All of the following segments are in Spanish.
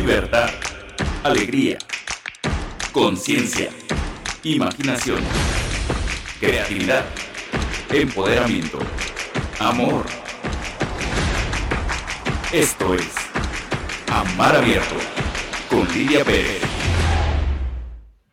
libertad, alegría, conciencia, imaginación, creatividad, empoderamiento, amor. Esto es Amar Abierto con Lidia Pérez.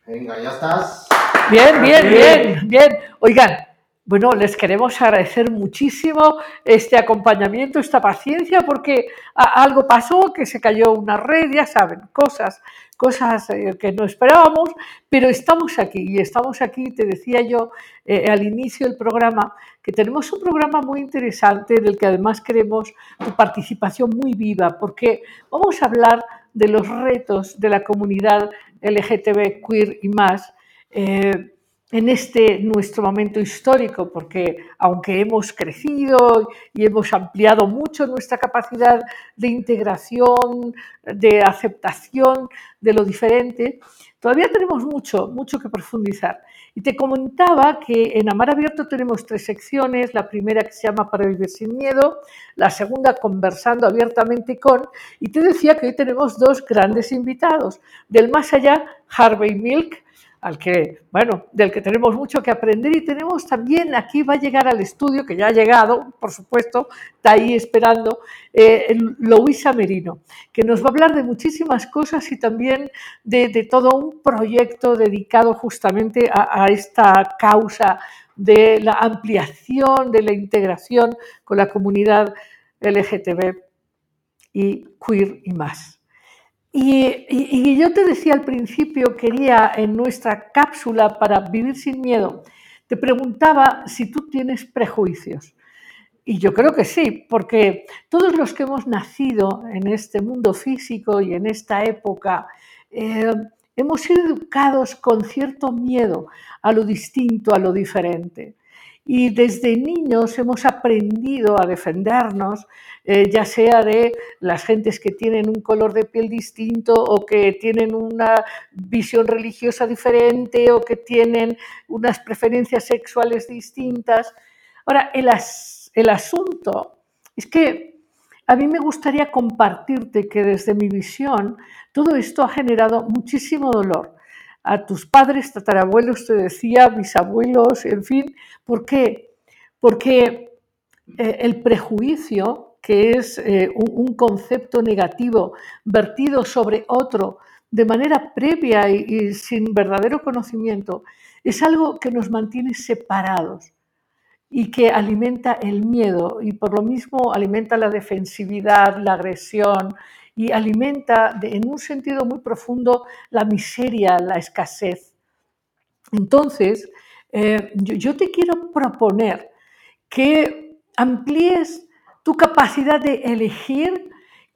Venga, ya estás. Bien, bien, bien, bien. Oigan, bueno, les queremos agradecer muchísimo este acompañamiento, esta paciencia, porque algo pasó, que se cayó una red, ya saben, cosas, cosas eh, que no esperábamos, pero estamos aquí y estamos aquí, te decía yo eh, al inicio del programa, que tenemos un programa muy interesante en el que además queremos tu participación muy viva, porque vamos a hablar de los retos de la comunidad LGTB, queer y más. Eh, en este nuestro momento histórico, porque aunque hemos crecido y hemos ampliado mucho nuestra capacidad de integración, de aceptación de lo diferente, todavía tenemos mucho, mucho que profundizar. Y te comentaba que en Amar Abierto tenemos tres secciones, la primera que se llama Para vivir sin miedo, la segunda Conversando abiertamente con, y te decía que hoy tenemos dos grandes invitados. Del más allá, Harvey Milk, al que, bueno, del que tenemos mucho que aprender y tenemos también, aquí va a llegar al estudio, que ya ha llegado, por supuesto, está ahí esperando, eh, Louisa Merino, que nos va a hablar de muchísimas cosas y también de, todo un proyecto dedicado justamente a, a esta causa de la ampliación, de la integración con la comunidad LGTB y queer y más. Y, yo te decía al principio, quería en nuestra cápsula para vivir sin miedo, te preguntaba si tú tienes prejuicios. Y yo creo que sí, porque todos los que hemos nacido en este mundo físico y en esta época, eh, hemos sido educados con cierto miedo a lo distinto, a lo diferente. Y desde niños hemos aprendido a defendernos, eh, ya sea de las gentes que tienen un color de piel distinto o que tienen una visión religiosa diferente o que tienen unas preferencias sexuales distintas. Ahora, el, el asunto es que a mí me gustaría compartirte que desde mi visión todo esto ha generado muchísimo dolor a tus padres, tatarabuelos, te decía, bisabuelos, en fin. ¿Por qué? Porque eh, el prejuicio, que es eh, un, concepto negativo vertido sobre otro de manera previa y, sin verdadero conocimiento, es algo que nos mantiene separados y que alimenta el miedo y por lo mismo alimenta la defensividad, la agresión, y alimenta en un sentido muy profundo la miseria, la escasez. Entonces, eh, yo, te quiero proponer que amplíes tu capacidad de elegir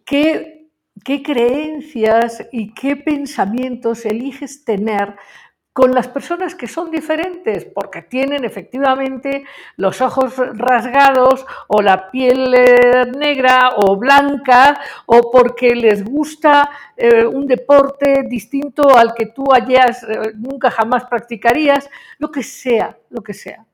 qué, qué creencias y qué pensamientos eliges tener con las personas que son diferentes, porque tienen efectivamente los ojos rasgados o la piel eh, negra o blanca, o porque les gusta eh, un deporte distinto al que tú hayas, eh, nunca jamás practicarías, lo que sea, lo que sea.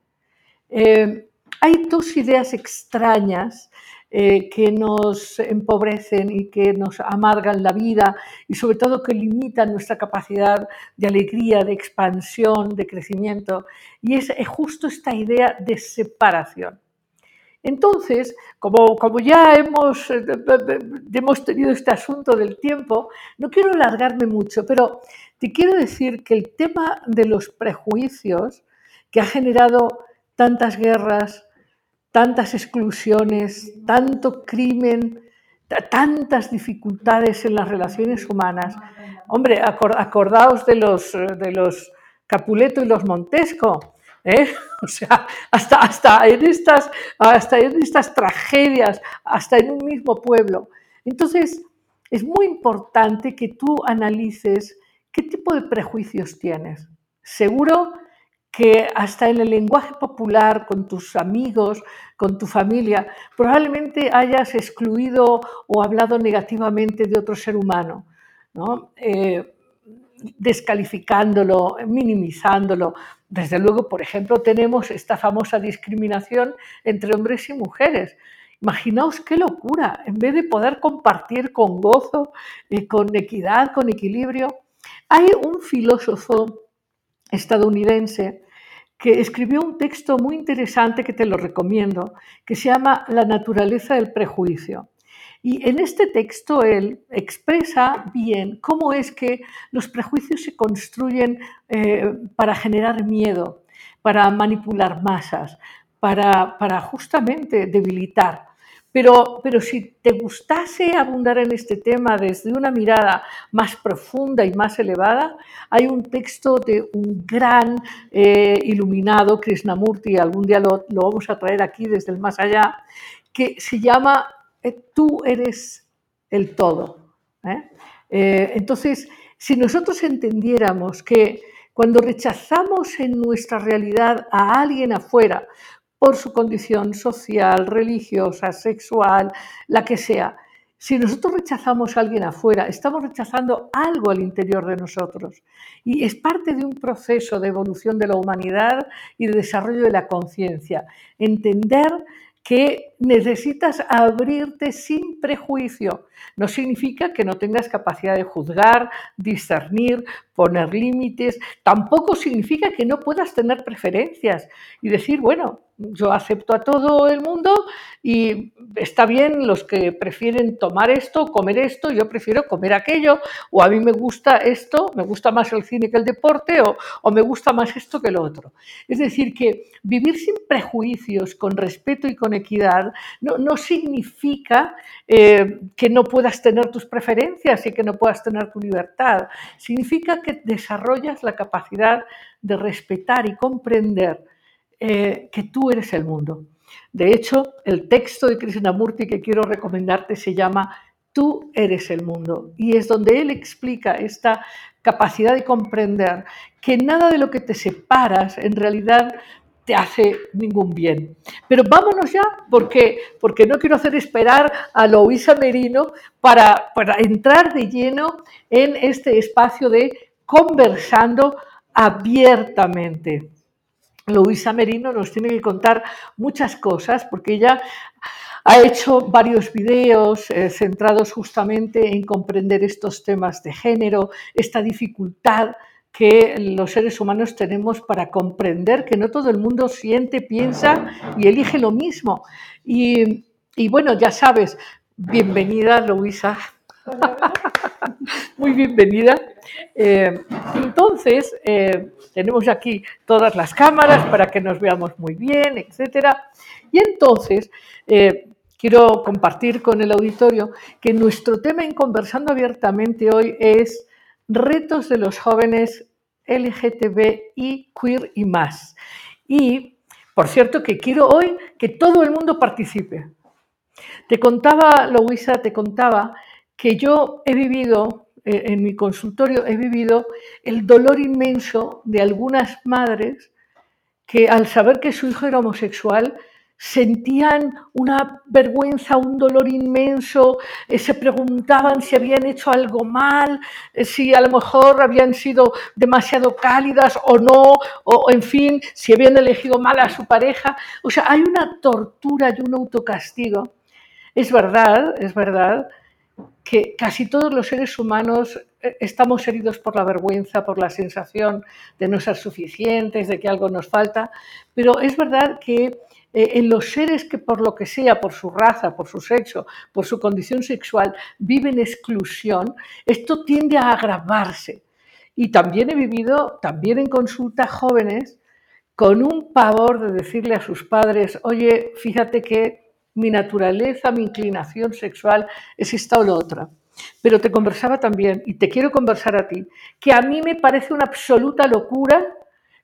hay dos ideas extrañas eh, que nos empobrecen y que nos amargan la vida y sobre todo que limitan nuestra capacidad de alegría, de expansión, de crecimiento. Y es, justo esta idea de separación. Entonces, como, como ya hemos, eh, hemos tenido este asunto del tiempo, no quiero alargarme mucho, pero te quiero decir que el tema de los prejuicios que ha generado tantas guerras, tantas exclusiones, tanto crimen, tantas dificultades en las relaciones humanas. Hombre, acordaos de los, de los Capuleto y los Montesco. ¿eh? O sea, hasta, hasta, en estas, hasta en estas tragedias, hasta en un mismo pueblo. Entonces, es muy importante que tú analices qué tipo de prejuicios tienes. Seguro que hasta en el lenguaje popular, con tus amigos, con tu familia, probablemente hayas excluido o hablado negativamente de otro ser humano, eh, descalificándolo, minimizándolo. Desde luego, por ejemplo, tenemos esta famosa discriminación entre hombres y mujeres. Imaginaos qué locura, en vez de poder compartir con gozo, con equidad, con equilibrio. Hay un filósofo estadounidense que escribió un texto muy interesante que te lo recomiendo, que se llama La naturaleza del prejuicio. Y en este texto él expresa bien cómo es que los prejuicios se construyen eh, para generar miedo, para manipular masas, para, para justamente debilitar. Pero, pero, si te gustase abundar en este tema desde una mirada más profunda y más elevada, hay un texto de un gran eh, iluminado, Krishnamurti, algún día lo, vamos a traer aquí desde el más allá, que se llama eh, Tú eres el todo. Eh, entonces, si nosotros entendiéramos que cuando rechazamos en nuestra realidad a alguien afuera, por su condición social, religiosa, sexual, la que sea. Si nosotros rechazamos a alguien afuera, estamos rechazando algo al interior de nosotros. Y es parte de un proceso de evolución de la humanidad y de desarrollo de la conciencia. Entender que necesitas abrirte sin prejuicio. No significa que no tengas capacidad de juzgar, discernir, poner límites. Tampoco significa que no puedas tener preferencias y decir, bueno, yo acepto a todo el mundo y está bien los que prefieren tomar esto, comer esto, yo prefiero comer aquello, o a mí me gusta esto, me gusta más el cine que el deporte, o, o me gusta más esto que lo otro. Es decir, que vivir sin prejuicios, con respeto y con equidad, no, no significa eh, que no puedas tener tus preferencias y que no puedas tener tu libertad. Significa que desarrollas la capacidad de respetar y comprender eh, que tú eres el mundo. De hecho, el texto de Krishnamurti que quiero recomendarte se llama Tú eres el mundo y es donde él explica esta capacidad de comprender que nada de lo que te separas en realidad te hace ningún bien. Pero vámonos ya, porque, porque no quiero hacer esperar a Louisa Merino para, para entrar de lleno en este espacio de conversando abiertamente. Luisa Merino nos tiene que contar muchas cosas porque ella ha hecho varios videos eh, centrados justamente en comprender estos temas de género, esta dificultad que los seres humanos tenemos para comprender que no todo el mundo siente, piensa y elige lo mismo. Y, y bueno, ya sabes, bienvenida Luisa. Muy bienvenida. Eh, entonces, eh, tenemos aquí todas las cámaras para que nos veamos muy bien, etc. Y entonces, eh, quiero compartir con el auditorio que nuestro tema en Conversando Abiertamente hoy es retos de los jóvenes LGTBI, queer y más. Y, por cierto, que quiero hoy que todo el mundo participe. Te contaba, Louisa, te contaba que yo he vivido en mi consultorio he vivido el dolor inmenso de algunas madres que al saber que su hijo era homosexual sentían una vergüenza, un dolor inmenso, eh, se preguntaban si habían hecho algo mal, eh, si a lo mejor habían sido demasiado cálidas o no, o en fin, si habían elegido mal a su pareja. O sea, hay una tortura y un autocastigo. Es verdad, es verdad que casi todos los seres humanos eh, estamos heridos por la vergüenza, por la sensación de no ser suficientes, de que algo nos falta, pero es verdad que eh, en los seres que por lo que sea, por su raza, por su sexo, por su condición sexual, viven exclusión, esto tiende a agravarse. Y también he vivido, también en consulta, jóvenes con un pavor de decirle a sus padres, oye, fíjate que mi naturaleza, mi inclinación sexual es esta o la otra. Pero te conversaba también, y te quiero conversar a ti, que a mí me parece una absoluta locura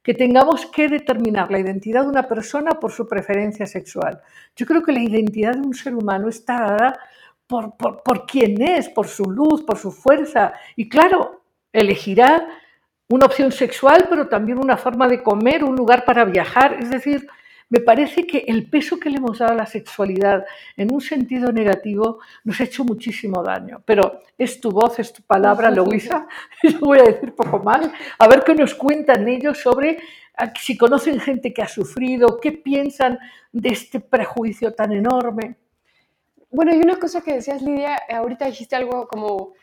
que tengamos que determinar la identidad de una persona por su preferencia sexual. Yo creo que la identidad de un ser humano está dada por, por, por quién es, por su luz, por su fuerza. Y claro, elegirá una opción sexual, pero también una forma de comer, un lugar para viajar. Es decir, me parece que el peso que le hemos dado a la sexualidad en un sentido negativo nos ha hecho muchísimo daño. Pero es tu voz, es tu palabra, Luisa. Yo voy a decir poco más. A ver qué nos cuentan ellos sobre si conocen gente que ha sufrido, qué piensan de este prejuicio tan enorme. bueno, y una cosa que decías, Lidia, ahorita dijiste algo como,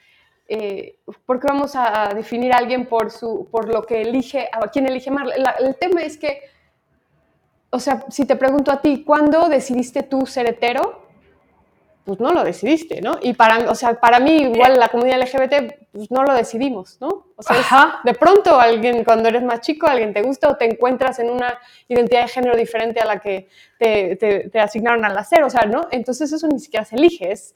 eh, ¿por qué vamos a definir a alguien por, su, por lo que elige, a quién elige más? La- el tema es que, o sea, si te pregunto a ti, ¿cuándo decidiste tú ser hetero? Pues no lo decidiste, ¿no? Y para, o sea, para mí, igual la comunidad LGBT, pues no lo decidimos, ¿no? O sea, es- de pronto alguien, cuando eres más chico, alguien te gusta o te encuentras en una identidad de género diferente a la que te, te- te asignaron al nacer, o sea, ¿no? Entonces eso ni siquiera se elige, es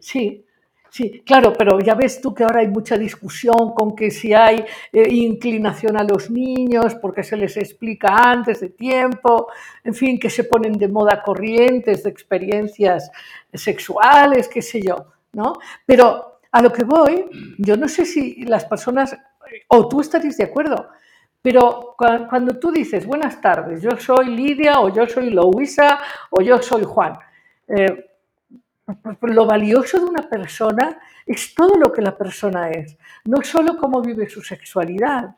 Sí, sí, claro, pero ya ves tú que ahora hay mucha discusión con que si hay eh, inclinación a los niños, porque se les explica antes de tiempo, en fin, que se ponen de moda corrientes de experiencias sexuales, qué sé yo, ¿no? Pero a lo que voy, yo no sé si las personas, o tú estaréis de acuerdo, pero cua- cuando tú dices, buenas tardes, yo soy Lidia, o yo soy Louisa, o yo soy Juan, eh, lo valioso de una persona es todo lo que la persona es, no solo cómo vive su sexualidad.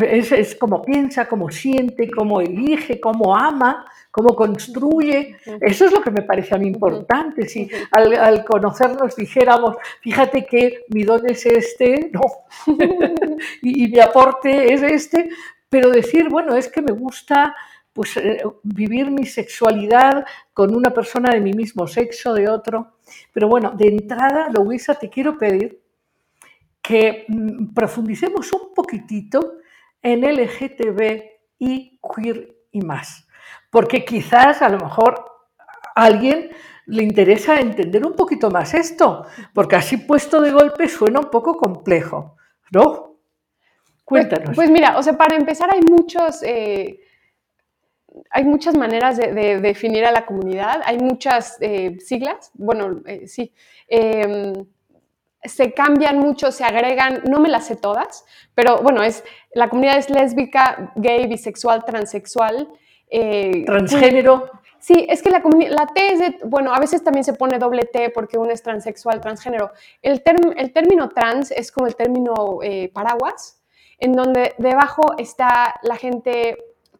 Es, es cómo piensa, cómo siente, cómo elige, cómo ama, cómo construye. Eso es lo que me parece a mí importante. Si al, al conocernos dijéramos, fíjate que mi don es este, no, y, y mi aporte es este, pero decir, bueno, es que me gusta pues, eh, vivir mi sexualidad con una persona de mi mismo sexo, de otro. Pero bueno, de entrada, Louisa, te quiero pedir que mm, profundicemos un poquitito en LGTB y queer y más. Porque quizás a lo mejor a alguien le interesa entender un poquito más esto, porque así puesto de golpe suena un poco complejo, ¿no? Cuéntanos. Pues, pues mira, o sea, para empezar hay muchos, eh, hay muchas maneras de, de definir a la comunidad, hay muchas eh, siglas, bueno, eh, sí, em, se cambian mucho, se agregan, no me las sé todas, pero bueno, es, la comunidad es lésbica, gay, bisexual, transexual. eh, Transgénero. Sí, es que la, comuni- la T es de, bueno, a veces también se pone doble T porque uno es transexual, transgénero. El, term- el término trans es como el término paraguas, en donde debajo está la gente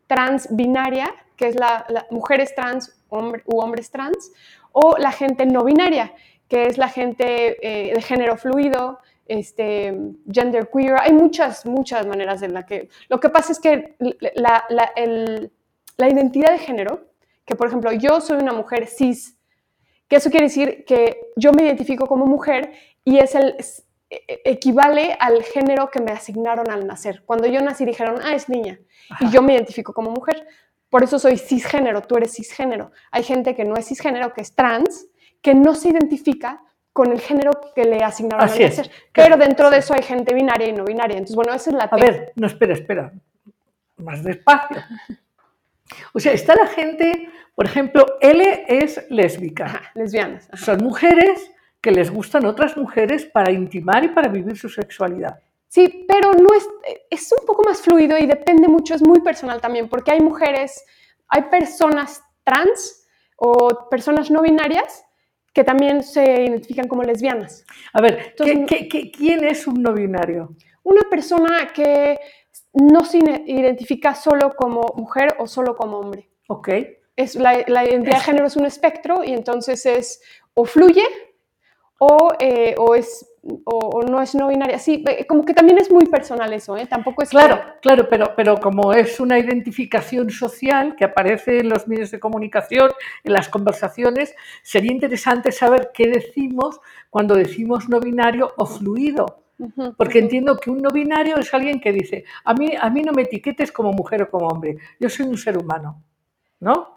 trans binaria, que es la, la mujeres trans hombre- u hombres trans, o la gente no binaria, que es la gente eh, de género fluido, este, gender queer. Hay muchas, muchas maneras de la que... Lo que pasa es que la, la- el- la identidad de género, que por ejemplo yo soy una mujer cis, que eso quiere decir que yo me identifico como mujer y es el equivale al género que me asignaron al nacer. Cuando yo nací dijeron, ah, es niña, y yo me identifico como mujer. Por eso soy cisgénero, tú eres cisgénero. Hay gente que no es cisgénero, que es trans, que no se identifica con el género que le asignaron Así al es, nacer. claro, Pero dentro de eso hay gente binaria y no binaria. Entonces, bueno, esa es la A ver, no, espera, espera. Más despacio. O sea, está la gente, por ejemplo, L es lésbica. Ajá, lesbianas. ajá. Son mujeres que les gustan otras mujeres para intimar y para vivir su sexualidad. Sí, pero no es, es un poco más fluido y depende mucho, es muy personal también, porque hay mujeres, hay personas trans o personas no binarias que también se identifican como lesbianas. A ver, Entonces, ¿qué- qué- qué- quién es un no binario? Una persona que no se identifica solo como mujer o solo como hombre. Ok. Es, la, la identidad de género es un espectro y entonces es o fluye o, eh, o es, o, o no es no binaria. Sí, eh, como que también es muy personal eso, ¿eh? Tampoco es que- Claro, claro, pero, pero como es una identificación social que aparece en los medios de comunicación, en las conversaciones, sería interesante saber qué decimos cuando decimos no binario o fluido. Porque entiendo que un no binario es alguien que dice, a mí, a mí no me etiquetes como mujer o como hombre, yo soy un ser humano, ¿no?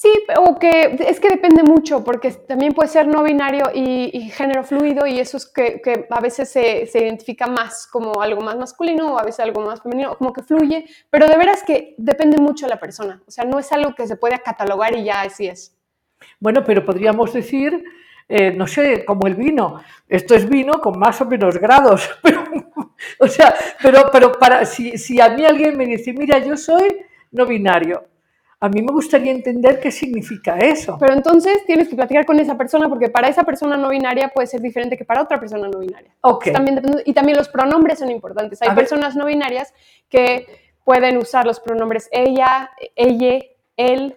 Sí, o que es que depende mucho, porque también puede ser no binario y, género fluido, y eso es que, a veces se, se identifica más como algo más masculino o a veces algo más femenino, como que fluye, pero de veras que depende mucho la persona, o sea, no es algo que se pueda catalogar y ya así es. Bueno, pero podríamos decir, eh, no sé, como el vino, esto es vino con más o menos grados, pero, o sea, pero, pero para, si, si a mí alguien me dice, mira, yo soy no binario, a mí me gustaría entender qué significa eso. Pero entonces tienes que platicar con esa persona, porque para esa persona no binaria puede ser diferente que para otra persona no binaria. Ok, También y también los pronombres son importantes. Hay A ver. personas no binarias que pueden usar los pronombres ella, ella, él,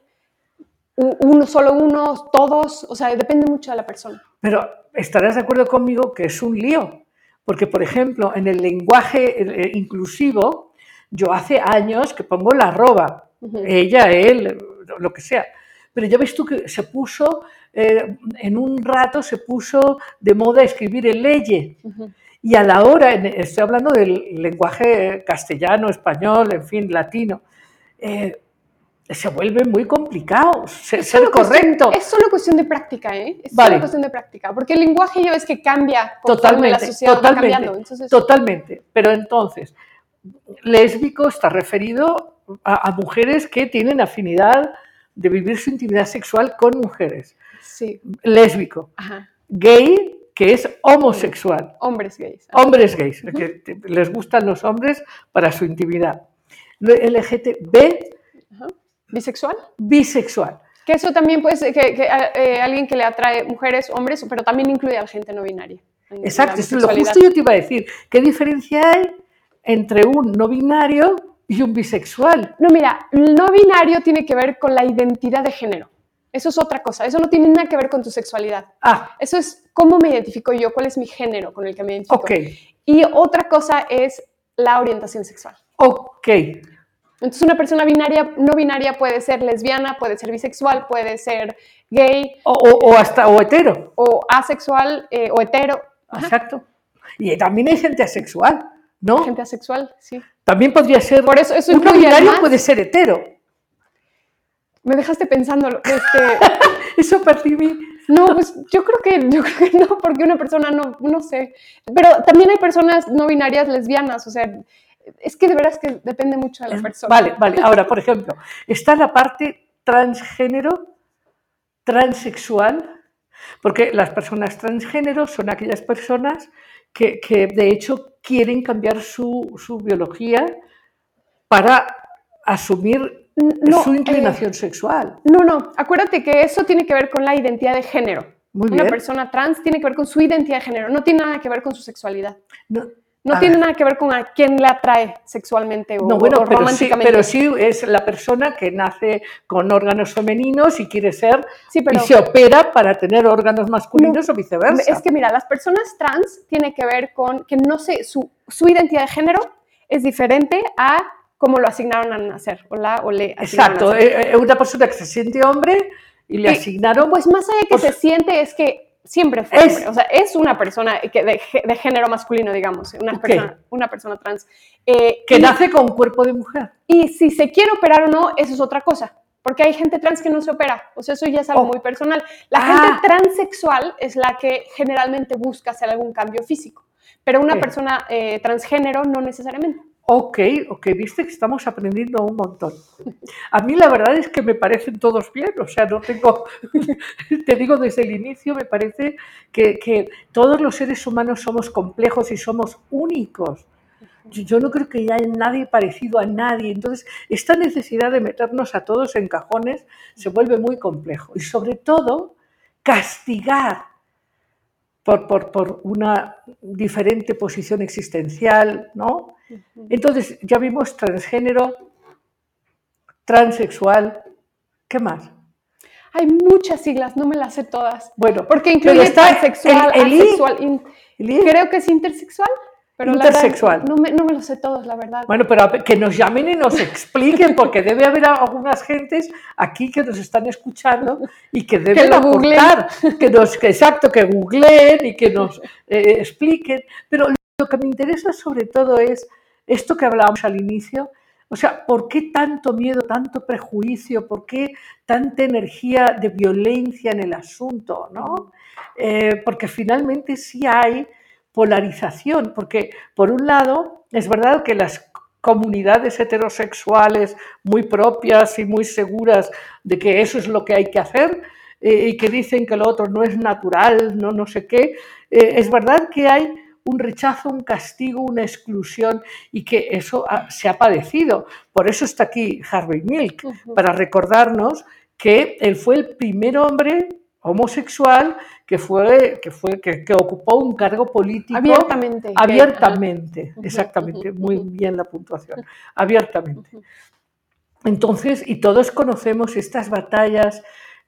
uno, solo uno, todos, o sea, depende mucho de la persona. Pero estarás de acuerdo conmigo que es un lío, porque por ejemplo, en el lenguaje eh, inclusivo, yo hace años que pongo la arroba, Ella, él, lo que sea. Pero ya ves tú que se puso, eh, en un rato se puso de moda escribir el leye. Ujú. Y a la hora, en- estoy hablando del lenguaje castellano, español, en fin, latino, eh, se vuelve muy complicado ser, ser solo cuestión- correcto. es solo cuestión de práctica, ¿eh? Es Vale. solo cuestión de práctica, porque el lenguaje ya ves que cambia Totalmente, la sociedad va totalmente, cambiando. Entonces, totalmente. Pero entonces, lésbico está referido a, a mujeres que tienen afinidad de vivir su intimidad sexual con mujeres. sí, Lésbico. ajá. Gay, que es homosexual. Hombres gays. Hombres gays, que les gustan los hombres para su intimidad. LGTB, Ajá. Bisexual. bisexual. Que eso también puede ser que, que, eh, alguien que le atrae mujeres, hombres, pero también incluye a la gente no binaria. Exacto, es lo justo yo te iba a decir. ¿Qué diferencia hay entre un no binario y un bisexual? No, mira, el no binario tiene que ver con la identidad de género. Eso es otra cosa. Eso no tiene nada que ver con tu sexualidad. Ah, Eso es cómo me identifico yo, cuál es mi género con el que me identifico. ok, Y otra cosa es la orientación sexual. ok. Entonces, una persona binaria, no binaria puede ser lesbiana, puede ser bisexual, puede ser gay O, o- o hasta o hetero. o asexual eh, o hetero. Ajá. Exacto. Y también hay gente asexual, ¿no? Gente asexual, sí. También podría ser. Por eso, eso un no incluye binario además- puede ser hetero. Me dejaste pensando, este, Eso percibí. no, pues yo creo que, yo creo que no, porque una persona no, no sé. Pero también hay personas no binarias lesbianas, o sea, es que de veras que depende mucho de la persona. Vale, vale. Ahora, por ejemplo, está la parte transgénero, transexual, porque las personas transgénero son aquellas personas que, que, de hecho quieren cambiar su, su biología para asumir No, su eh, inclinación sexual. No, no, acuérdate que eso tiene que ver con la identidad de género. Muy Una bien. persona trans tiene que ver con su identidad de género, no tiene nada que ver con su sexualidad. No, No a tiene ver. nada que ver con a quién le atrae sexualmente o, No, bueno, o pero sí, románticamente. pero sí es la persona que nace con órganos femeninos y quiere ser Sí, pero y se opera para tener órganos masculinos o viceversa. es que mira, las personas trans tiene que ver con que no sé, su, su identidad de género es diferente a cómo lo asignaron a nacer o la o le Exacto, nacer. eh, eh, una persona que se siente hombre y le Y- asignaron Pues más allá de que Pues- se siente es que siempre fue Es- hombre. O sea, es una persona que de, de género masculino, digamos, una, persona, una persona trans. Eh, que y- nace con cuerpo de mujer. Y si se quiere operar o no, eso es otra cosa. Porque hay gente trans que no se opera. O sea, eso ya es algo Oh. muy personal. La Ah. gente transexual es la que generalmente busca hacer algún cambio físico. Pero una persona eh, transgénero no necesariamente. Ok, ok, viste que estamos aprendiendo un montón. A mí la verdad es que me parecen todos bien, o sea, no tengo, te digo desde el inicio, me parece que, que todos los seres humanos somos complejos y somos únicos. Yo yo no creo que haya nadie parecido a nadie. Entonces, esta necesidad de meternos a todos en cajones se vuelve muy complejo. Y sobre todo, castigar por, por, por una diferente posición existencial, ¿no? Entonces, ya vimos transgénero, transexual, ¿qué más? Hay muchas siglas, no me las sé todas. Bueno, Porque incluye transexual, el- el asexual, in- el creo que es intersexual. Pero la verdad, Intersexual. no, me, no me lo sé todos, la verdad. Bueno, pero que nos llamen y nos expliquen, porque debe haber algunas gentes aquí que nos están escuchando y que deben googleen. aportar, que nos, que exacto, que googleen y que nos eh, expliquen. Pero lo que me interesa sobre todo es esto que hablábamos al inicio, o sea, ¿por qué tanto miedo, tanto prejuicio? ¿Por qué tanta energía de violencia en el asunto? ¿no? Eh, porque finalmente sí hay polarización, porque por un lado es verdad que las comunidades heterosexuales muy propias y muy seguras de que eso es lo que hay que hacer eh, y que dicen que lo otro no es natural, no no sé qué, eh, es verdad que hay un rechazo, un castigo, una exclusión y que eso ha- se ha padecido. Por eso está aquí Harvey Milk, para recordarnos que él fue el primer hombre homosexual que fue que fue que, que ocupó un cargo político Abiertamente. abiertamente, exactamente, muy bien la puntuación, abiertamente. Entonces, y todos conocemos estas batallas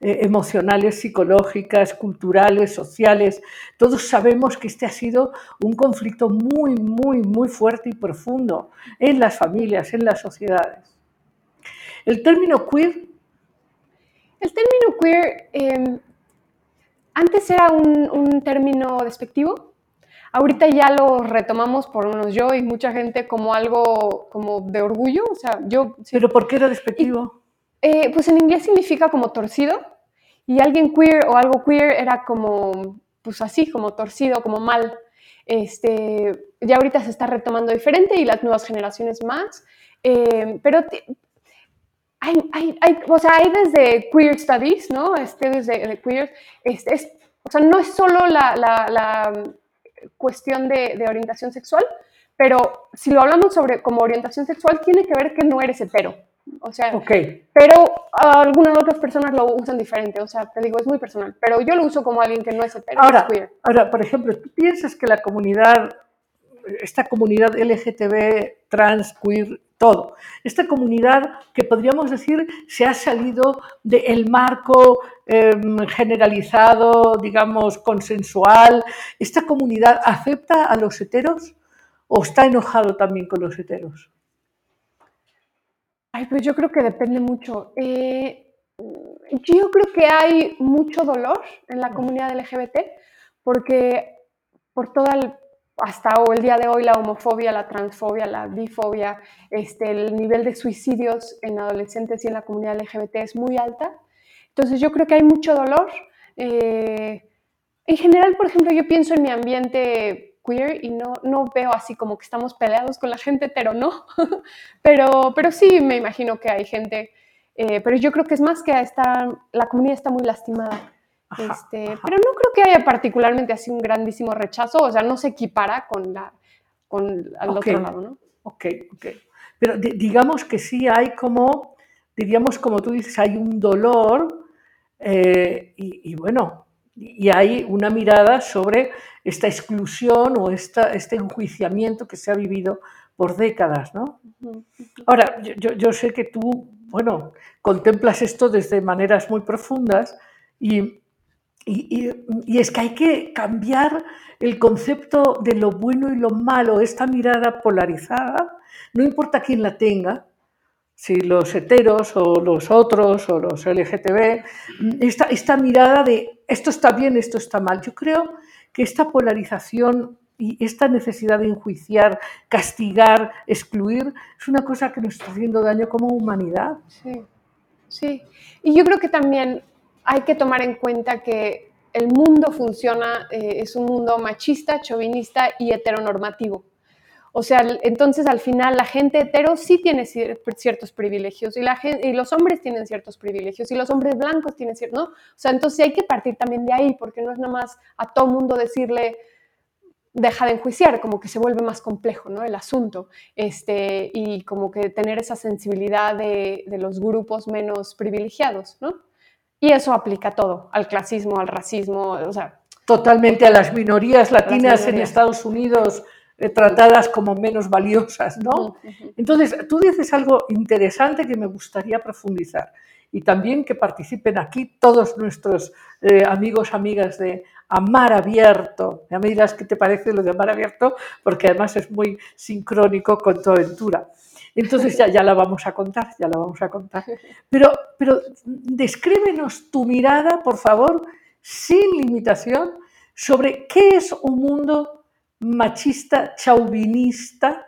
eh, emocionales, psicológicas, culturales, sociales. Todos sabemos que este ha sido un conflicto muy, muy, muy fuerte y profundo en las familias, en las sociedades. El término queer. El término queer em, antes era un, término despectivo. Ahorita ya lo retomamos por unos yo y mucha gente como algo como de orgullo. O sea, yo. ¿Pero por qué era despectivo? Eh, pues en inglés significa como torcido y alguien queer o algo queer era como, pues así, como torcido, como mal. Este, ya ahorita se está retomando diferente y las nuevas generaciones más, eh, pero hay, hay, hay, o sea, hay desde queer studies, ¿no? Este, desde queer, este, es, o sea, no es solo la, la, la cuestión de, de, orientación sexual, pero si lo hablamos sobre como orientación sexual, tiene que ver que no eres hetero. O sea, pero algunas otras personas lo usan diferente, o sea, te digo, es muy personal, pero yo lo uso como alguien que no es hetero, ahora, queer. Ahora, por ejemplo, ¿tú piensas que la comunidad, esta comunidad LGTB, trans, queer, todo, esta comunidad que podríamos decir se ha salido del marco em, generalizado, digamos, consensual, ¿esta comunidad acepta a los heteros o está enojado también con los heteros? Ay, pues yo creo que depende mucho. Eh, yo creo que hay mucho dolor en la comunidad LGBT porque por toda el, hasta el día de hoy la homofobia, la transfobia, la bifobia, este, el nivel de suicidios en adolescentes y en la comunidad LGBT es muy alta. Entonces yo creo que hay mucho dolor. Eh, en general, por ejemplo, yo pienso en mi ambiente queer y no, no veo así como que estamos peleados con la gente pero no. pero, pero sí me imagino que hay gente, eh, pero yo creo que es más que está, la comunidad está muy lastimada. este, Pero no creo que haya particularmente así un grandísimo rechazo, o sea, no se equipara con la con al otro lado, ¿no? Ok, ok. Pero digamos que sí hay como, diríamos como tú dices, hay un dolor eh, y, y bueno, y hay una mirada sobre esta exclusión o esta, este enjuiciamiento que se ha vivido por décadas. ¿no? Ahora, yo, yo, sé que tú, bueno, contemplas esto desde maneras muy profundas y, y, y, es que hay que cambiar el concepto de lo bueno y lo malo, esta mirada polarizada, no importa quién la tenga, si los heteros o los otros o los LGTB, esta, esta mirada de esto está bien, esto está mal. Yo creo que esta polarización y esta necesidad de enjuiciar, castigar, excluir, es una cosa que nos está haciendo daño como humanidad. Sí, sí. Y yo creo que también hay que tomar en cuenta que el mundo funciona, eh, es un mundo machista, chauvinista y heteronormativo. O sea, entonces al final la gente hetero sí tiene ciertos privilegios y, la y los hombres tienen ciertos privilegios y los hombres blancos tienen ciertos, ¿no? O sea, entonces hay que partir también de ahí porque no es nada más a todo mundo decirle deja de enjuiciar, como que se vuelve más complejo, ¿no? El asunto, este, y como que tener esa sensibilidad de, de los grupos menos privilegiados, ¿no? Y eso aplica a todo, al clasismo, al racismo, o sea... Totalmente a las minorías latinas en Estados Unidos, tratadas como menos valiosas, ¿no? Entonces, tú dices algo interesante que me gustaría profundizar y también que participen aquí todos nuestros eh, amigos, amigas de Amar Abierto. Ya me dirás qué te parece lo de Amar Abierto, porque además es muy sincrónico con tu aventura. Entonces ya, ya la vamos a contar, ya la vamos a contar. Pero, pero descríbenos tu mirada, por favor, sin limitación, sobre qué es un mundo machista, chauvinista,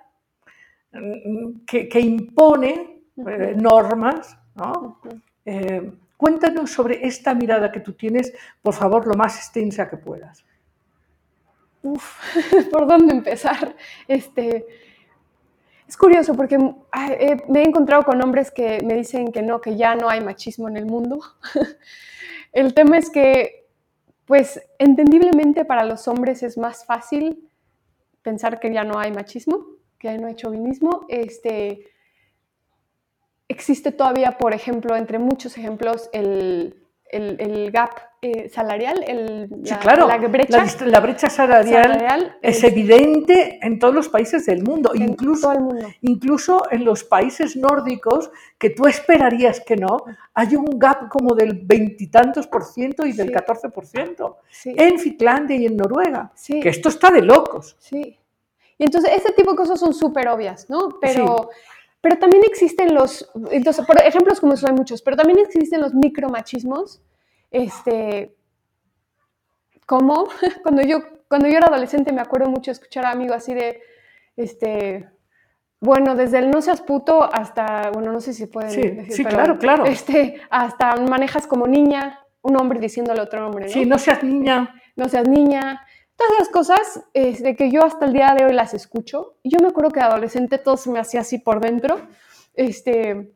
que, impone eh, normas. Eh, cuéntanos sobre esta mirada que tú tienes, por favor, lo más extensa que puedas. Uf, ¿por dónde empezar? Este, es curioso porque me he encontrado con hombres que me dicen que no, que ya no hay machismo en el mundo. El tema es que, pues, entendiblemente para los hombres es más fácil pensar que ya no hay machismo, que ya no hay chauvinismo. Este, existe todavía, por ejemplo, entre muchos ejemplos, el, el, gap eh, salarial, el, Sí, la, claro, la la, brecha la brecha salarial, salarial es evidente en todos los países del mundo, en incluso mundo. incluso en los países nórdicos, que tú esperarías que no, hay un gap como del veintitantos por ciento y del. 14 por ciento. En Finlandia y en Noruega. sí, Que esto está de locos. sí. Y entonces, este tipo de cosas son súper obvias, ¿no? Pero, pero también existen los, entonces, por ejemplos como eso hay muchos, pero también existen los micromachismos, este, como cuando yo, cuando yo era adolescente me acuerdo mucho escuchar a amigos así de, este, bueno, desde el no seas puto hasta, bueno, no sé si pueden Sí, decir, sí, pero, claro, claro. Este, hasta manejas como niña, un hombre diciéndole a otro hombre, ¿no? Sí, no seas niña. no seas niña. Todas esas cosas es de que yo hasta el día de hoy las escucho. Y yo me acuerdo que de adolescente todo se me hacía así por dentro. Este,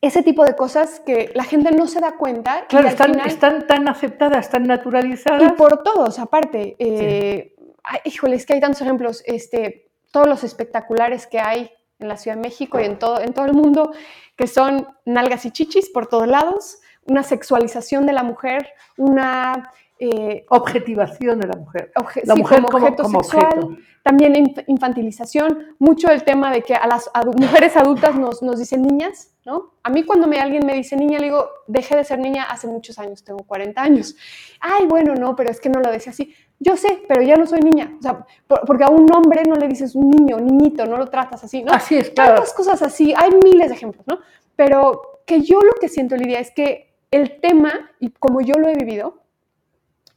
ese tipo de cosas que la gente no se da cuenta. y Claro, están, final- están tan aceptadas, tan y naturalizadas. por todos, aparte. Eh, ay, híjole, es que hay tantos ejemplos. Este, todos los espectaculares que hay en la Ciudad de México y en todo, en todo el mundo, que son nalgas y chichis por todos lados, una sexualización de la mujer, una eh, Objetivación de la mujer. obje- La sí, mujer como objeto como sexual, objeto. también inf- infantilización, mucho el tema de que a las adu- mujeres adultas nos, nos dicen niñas, ¿no? A mí cuando me, alguien me dice niña, le digo, dejé de ser niña hace muchos años, tengo 40 años. Ay, bueno, no, pero es que no lo decía así. Yo sé, pero ya no soy niña. O sea, por- porque a un hombre no le dices un niño, niñito, no lo tratas así, ¿no? Así es, claro. Tantas cosas así, hay miles de ejemplos, ¿no? Pero que yo lo que siento, Lidia, es que el tema, y como yo lo he vivido,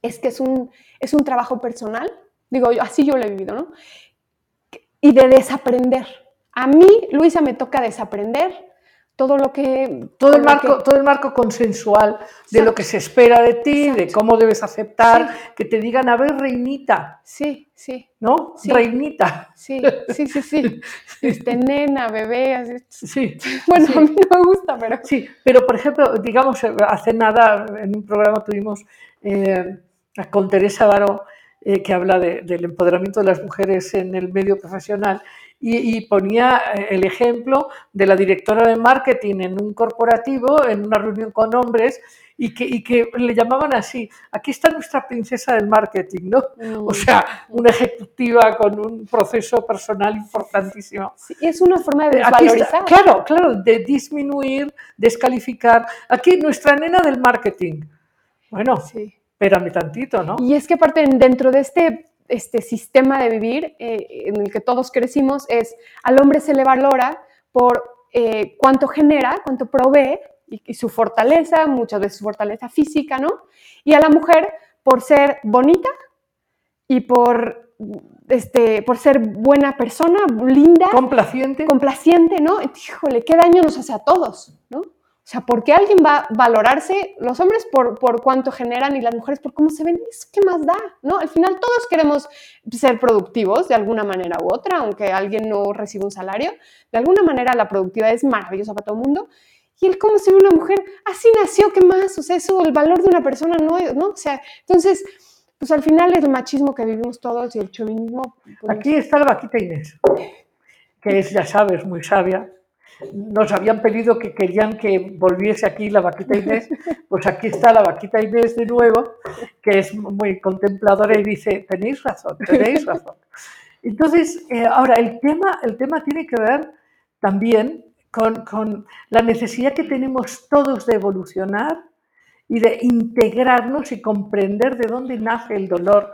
es que es un, es un trabajo personal, digo, yo, así yo lo he vivido, ¿no? Y de desaprender. A mí, Luisa, me toca desaprender todo lo que... Todo el, marco, que- todo el marco consensual de lo que se espera de ti, de Exacto. cómo debes aceptar, que te digan, a ver, reinita, Sí, sí, ¿no? Sí. Reinita. sí, sí, sí, sí. Este, nena, bebé, así. Sí. Bueno, Sí. a mí no me gusta, pero... Sí, pero por ejemplo, digamos, eh, hace nada en un programa tuvimos eh, con Teresa Baró, eh, que habla de- del empoderamiento de las mujeres en el medio profesional, y, y ponía eh, el ejemplo de la directora de marketing en un corporativo, en una reunión con hombres, y que, y que le llamaban así, aquí está nuestra princesa del marketing, ¿no? Mm. O sea, una ejecutiva con un proceso personal importantísimo. Sí, es una forma de Eh, está, desvalorizar. claro, claro, de disminuir, descalificar. Aquí nuestra nena del marketing. Bueno, Sí. Espérame tantito, ¿no? Y es que aparte dentro de este, este sistema de vivir eh, en el que todos crecimos es al hombre se le valora por eh, cuánto genera, cuánto provee y, y su fortaleza, muchas veces su fortaleza física, ¿no? Y a la mujer por ser bonita y por, este, por ser buena persona, linda, Complaciente. complaciente, ¿no? Híjole, qué daño nos hace a todos, ¿no? O sea, ¿por qué alguien va a valorarse, los hombres por, por cuánto generan y las mujeres por cómo se ven? ¿Eso qué más da? ¿No? Al final todos queremos ser productivos de alguna manera u otra, aunque alguien no reciba un salario. De alguna manera la productividad es maravillosa para todo el mundo. Y el cómo se ve una mujer, así nació, ¿qué más? O sea, eso, el valor de una persona, ¿no? ¿no? O sea, entonces, pues al final el machismo que vivimos todos y el chauvinismo. pues, Aquí está la vaquita Inés, que es, ya sabes, muy sabia. Nos habían pedido que querían que volviese aquí la vaquita Inés, pues aquí está la vaquita Inés de nuevo, que es muy contempladora y dice, tenéis razón, tenéis razón. Entonces, eh, ahora, el tema, el tema tiene que ver también con, con la necesidad que tenemos todos de evolucionar y de integrarnos y comprender de dónde nace el dolor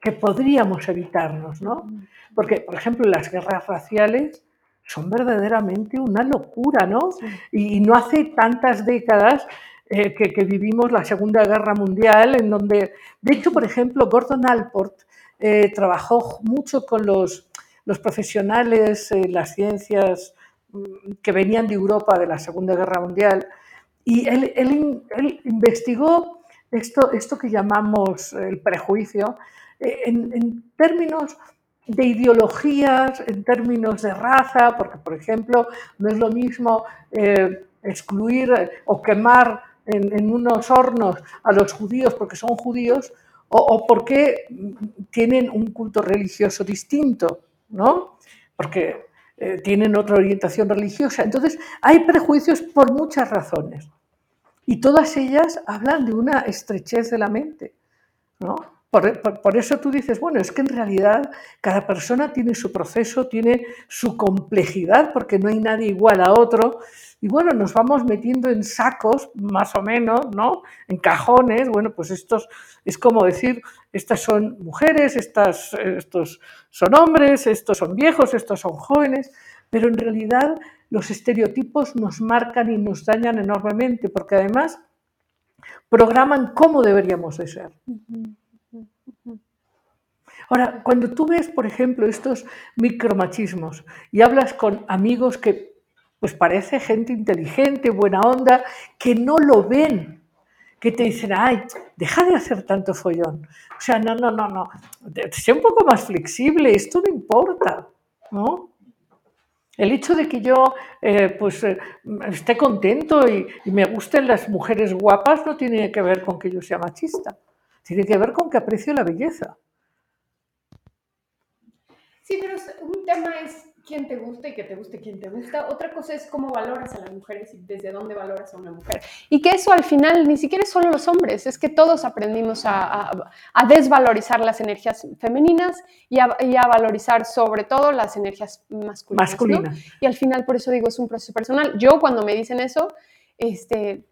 que podríamos evitarnos, ¿no? Porque, por ejemplo, las guerras raciales son verdaderamente una locura, ¿no? Y, no hace tantas décadas eh, que, que vivimos la Segunda Guerra Mundial, en donde, de hecho, por ejemplo, Gordon Allport eh, trabajó mucho con los, los profesionales en las ciencias mm, que venían de Europa de la Segunda Guerra Mundial, y él, él in- él investigó esto, esto que llamamos el prejuicio eh, en, en términos de ideologías, en términos de raza, porque, por ejemplo, no es lo mismo eh, excluir o quemar en, unos hornos a los judíos porque son judíos o, porque tienen un culto religioso distinto, ¿no? Porque eh, tienen otra orientación religiosa. Entonces, hay prejuicios por muchas razones. Y todas ellas hablan de una estrechez de la mente, ¿no? Por, eso tú dices, bueno, es que en realidad cada persona tiene su proceso, tiene su complejidad, porque no hay nadie igual a otro. Y bueno, nos vamos metiendo en sacos, más o menos, ¿no? En cajones. Bueno, pues estos es como decir, estas son mujeres, estas, estos son hombres, estos son viejos, estos son jóvenes. Pero en realidad los estereotipos nos marcan y nos dañan enormemente, porque además programan cómo deberíamos de ser. Ahora, cuando tú ves, por ejemplo, estos micromachismos y hablas con amigos que, pues parece gente inteligente, buena onda, que no lo ven, que te dicen, ay, deja de hacer tanto follón. O sea, no, no, no, no, sé un poco más flexible, esto no importa, ¿no? El hecho de que yo eh, pues, eh, esté contento y, y me gusten las mujeres guapas no tiene que ver con que yo sea machista, tiene que ver con que aprecio la belleza. Sí, pero un tema es quién te gusta y que te guste quién te gusta. Otra cosa es cómo valoras a las mujeres y desde dónde valoras a una mujer. Y que eso al final ni siquiera es solo los hombres, es que todos aprendimos a, a- a desvalorizar las energías femeninas y a, y a valorizar sobre todo las energías masculinas. Y al final, por eso digo, es un proceso personal. Yo cuando me dicen eso, este,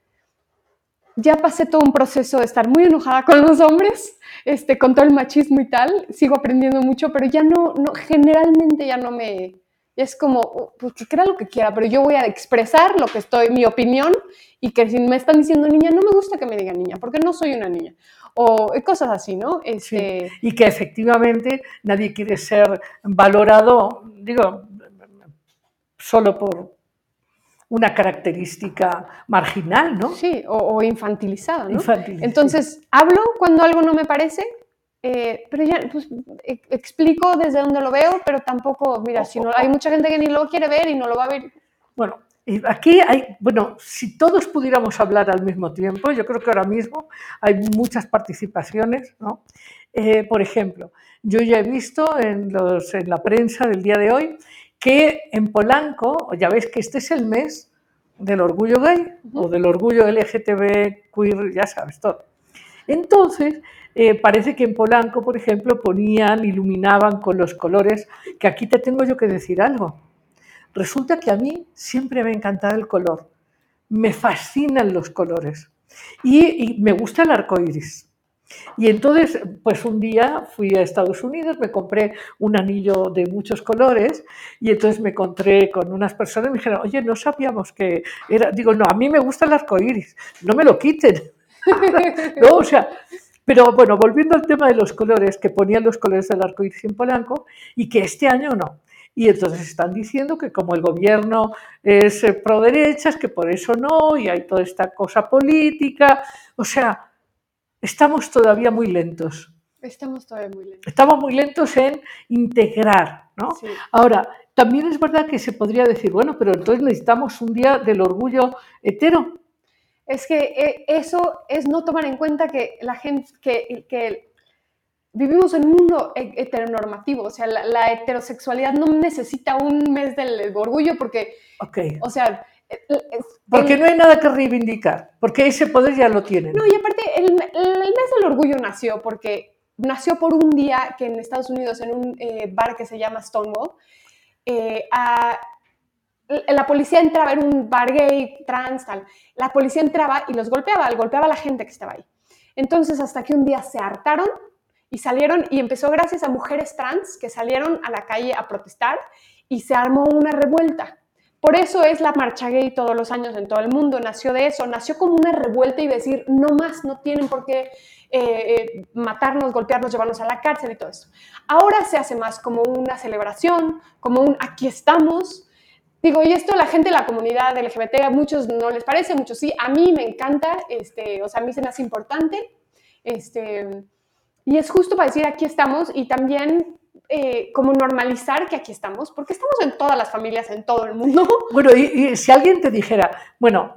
ya pasé todo un proceso de estar muy enojada con los hombres, este, con todo el machismo y tal. Sigo aprendiendo mucho, pero ya no, no generalmente ya no me... ya es como, oh, pues que crea lo que quiera, pero yo voy a expresar lo que estoy, mi opinión, y que si me están diciendo niña, no me gusta que me digan niña, porque no soy una niña. O cosas así, ¿no? Este, Y que efectivamente nadie quiere ser valorado, digo, solo por una característica marginal, ¿no? Sí, o, o infantilizada, ¿no? Infantil, sí. Entonces, hablo cuando algo no me parece, eh, pero ya pues, e- explico desde donde lo veo, pero tampoco, mira, si no, hay mucha gente que ni lo quiere ver y no lo va a ver. Bueno, y aquí hay, bueno, si todos pudiéramos hablar al mismo tiempo, yo creo que ahora mismo hay muchas participaciones, ¿no? Eh, por ejemplo, yo ya he visto en, los, en la prensa del día de hoy que en Polanco, ya ves que este es el mes del orgullo gay o del orgullo LGTB, queer, ya sabes, todo. Entonces, eh, parece que en Polanco, por ejemplo, ponían, iluminaban con los colores, que aquí te tengo yo que decir algo. Resulta que a mí siempre me ha encantado el color. Me fascinan los colores. Y, y me gusta el arco iris. Y entonces, pues un día fui a Estados Unidos, me compré un anillo de muchos colores y entonces me encontré con unas personas y me dijeron, oye, no sabíamos que era. Digo, no, a mí me gusta el arco iris, no me lo quiten. no, o sea, pero bueno, volviendo al tema de los colores, que ponían los colores del arco iris en Polanco y que este año no. Y entonces están diciendo que como el gobierno es eh, pro derechas, que por eso no, y hay toda esta cosa política. O sea, estamos todavía muy lentos. Estamos todavía muy lentos. Estamos muy lentos en integrar, ¿no? Sí. Ahora, también es verdad que se podría decir, bueno, pero entonces necesitamos un día del orgullo hetero. Es que eh, eso es no tomar en cuenta que la gente, que, que vivimos en un mundo he- heteronormativo, o sea, la, la heterosexualidad no necesita un mes del orgullo porque, Ok. o sea, Porque el- no hay nada que reivindicar, porque ese poder ya lo tienen. No, y aparte, el, el mes del orgullo nació porque nació por un día que en Estados Unidos, en un eh, bar que se llama Stonewall, eh, a- la policía entraba, era un bar gay, trans, tal. La policía entraba y los golpeaba, golpeaba a la gente que estaba ahí. Entonces, hasta que un día se hartaron y salieron, y empezó gracias a mujeres trans que salieron a la calle a protestar y se armó una revuelta. Por eso es la marcha gay todos los años en todo el mundo, nació de eso, nació como una revuelta y decir, no más, no tienen por qué eh, eh, matarnos, golpearnos, llevarnos a la cárcel y todo eso. Ahora se hace más como una celebración, como un aquí estamos. Digo, y esto la gente de la comunidad LGBT, a muchos no les parece, a muchos sí, a mí me encanta, este, o sea, a mí se me hace importante, este, y es justo para decir aquí estamos y también eh, como normalizar que aquí estamos, porque estamos en todas las familias, en todo el mundo. Bueno, y, y si alguien te dijera, bueno,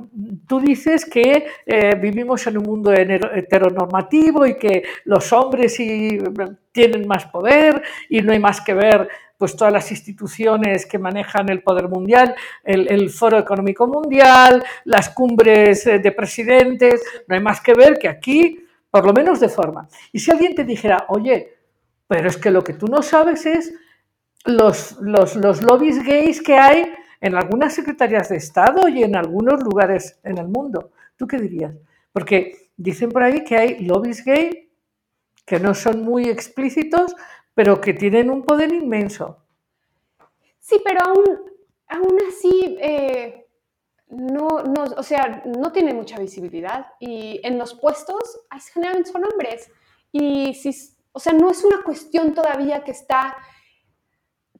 tú dices que eh, vivimos en un mundo hetero- heteronormativo y que los hombres sí tienen más poder y no hay más que ver pues todas las instituciones que manejan el poder mundial, el, el Foro Económico Mundial, las cumbres eh, de presidentes, no hay más que ver que aquí, por lo menos de forma. Y si alguien te dijera, oye, pero es que lo que tú no sabes es los, los, los lobbies gays que hay en algunas secretarías de Estado y en algunos lugares en el mundo. ¿Tú qué dirías? Porque dicen por ahí que hay lobbies gay que no son muy explícitos, pero que tienen un poder inmenso. Sí, pero aún, aún así, eh, no, no, o sea, no tiene mucha visibilidad y en los puestos generalmente son hombres. Y si, o sea, no es una cuestión todavía que está,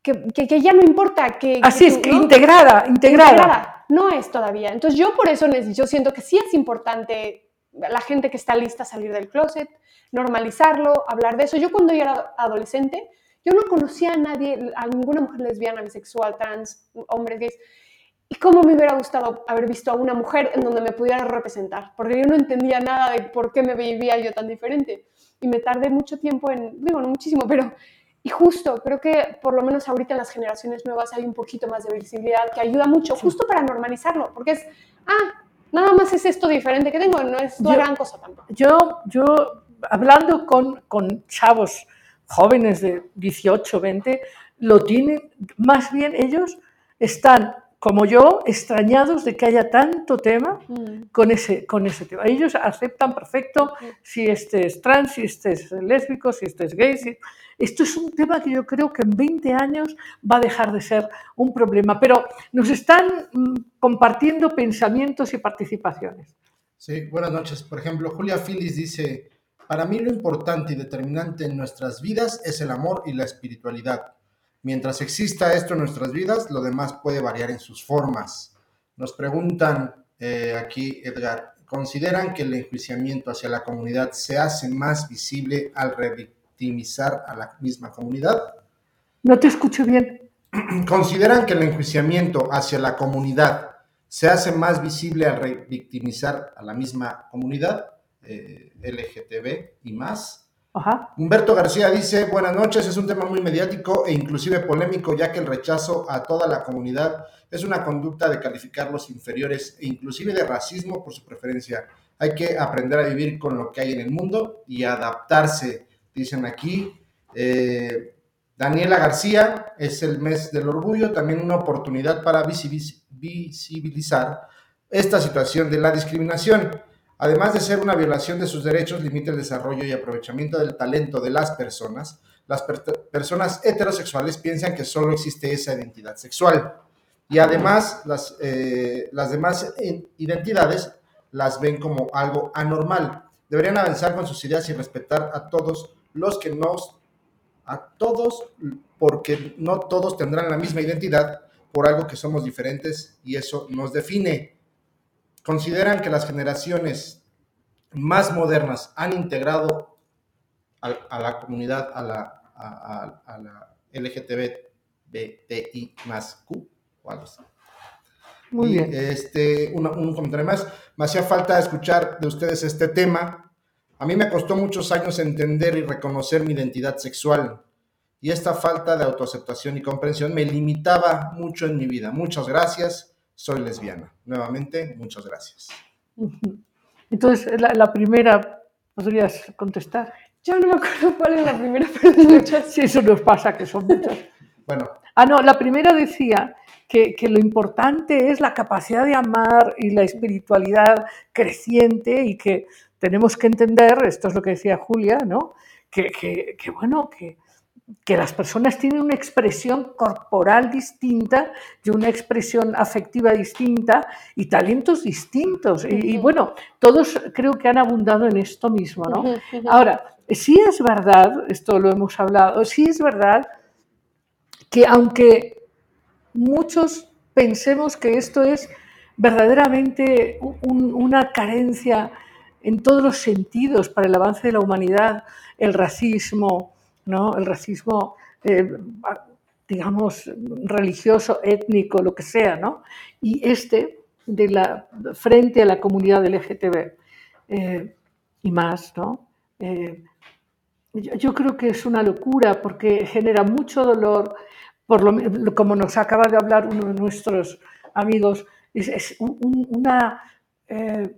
que, que- que ya no importa. Que, Así es, tú, que ¿no? integrada, integrada. integrada. No es todavía. Entonces yo por eso yo siento que sí es importante la gente que está lista a salir del closet, normalizarlo, hablar de eso. Yo cuando yo era adolescente, yo no conocía a nadie, a ninguna mujer lesbiana, bisexual, trans, hombres gays. Y cómo me hubiera gustado haber visto a una mujer en donde me pudiera representar, porque yo no entendía nada de por qué me vivía yo tan diferente. Y me tardé mucho tiempo en, digo, no muchísimo, pero y justo, creo que por lo menos ahorita en las generaciones nuevas hay un poquito más de visibilidad que ayuda mucho, justo para normalizarlo, porque es, ah, nada más es esto diferente que tengo, no es gran cosa tampoco. Yo, yo hablando con, con chavos jóvenes de 18, 20, lo tienen, más bien ellos están, como yo, extrañados de que haya tanto tema con ese, con ese tema. Ellos aceptan perfecto si este es trans, si este es lésbico, si este es gay. si- Esto es un tema que yo creo que en 20 años va a dejar de ser un problema, pero nos están mm, compartiendo pensamientos y participaciones. Sí, buenas noches. Por ejemplo, Julia Filis dice, para mí lo importante y determinante en nuestras vidas es el amor y la espiritualidad. Mientras exista esto en nuestras vidas, lo demás puede variar en sus formas. Nos preguntan eh, aquí, Edgar, ¿consideran que el enjuiciamiento hacia la comunidad se hace más visible al revictimizar a la misma comunidad? No te escucho bien. ¿Consideran que el enjuiciamiento hacia la comunidad se hace más visible al revictimizar a la misma comunidad eh, LGTB y más? Humberto García dice, buenas noches, es un tema muy mediático e inclusive polémico, ya que el rechazo a toda la comunidad es una conducta de calificarlos inferiores e inclusive de racismo por su preferencia. Hay que aprender a vivir con lo que hay en el mundo y adaptarse, dicen aquí. Eh, Daniela García, es el mes del orgullo, también una oportunidad para visibiliz- visibilizar esta situación de la discriminación. Además de ser una violación de sus derechos, limita el desarrollo y aprovechamiento del talento de las personas. Las per- personas heterosexuales piensan que solo existe esa identidad sexual. Y además, las, eh, las demás identidades las ven como algo anormal. Deberían avanzar con sus ideas y respetar a todos los que nos a todos, porque no todos tendrán la misma identidad por algo que somos diferentes y eso nos define. ¿Consideran que las generaciones más modernas han integrado a, a la comunidad, a la, a, a- a la LGTBI más Q o algo así? Muy Y, bien. Este, una- un comentario más. Me hacía falta escuchar de ustedes este tema. A mí me costó muchos años entender y reconocer mi identidad sexual. Y esta falta de autoaceptación y comprensión me limitaba mucho en mi vida. Muchas gracias. Soy lesbiana. Nuevamente, muchas gracias. Entonces, la, la primera, ¿podrías contestar? Yo no me acuerdo cuál es la primera, pero muchas. Sí, eso nos pasa, que son muchas. Bueno, Ah, no, la primera decía que, que lo importante es la capacidad de amar y la espiritualidad creciente y que tenemos que entender, esto es lo que decía Julia, ¿no? Que, que- que, bueno, que, que las personas tienen una expresión corporal distinta y una expresión afectiva distinta y talentos distintos. Y, bueno, todos creo que han abundado en esto mismo, ¿no? Ahora, sí es verdad, esto lo hemos hablado, sí es verdad que aunque muchos pensemos que esto es verdaderamente un- una carencia en todos los sentidos para el avance de la humanidad, el racismo, ¿no? El racismo eh, digamos, religioso, étnico, lo que sea, ¿no? Y este de la, frente a la comunidad LGTB eh, y más, ¿no? Eh, yo, creo que es una locura porque genera mucho dolor, por lo, como nos acaba de hablar uno de nuestros amigos, es, es un, una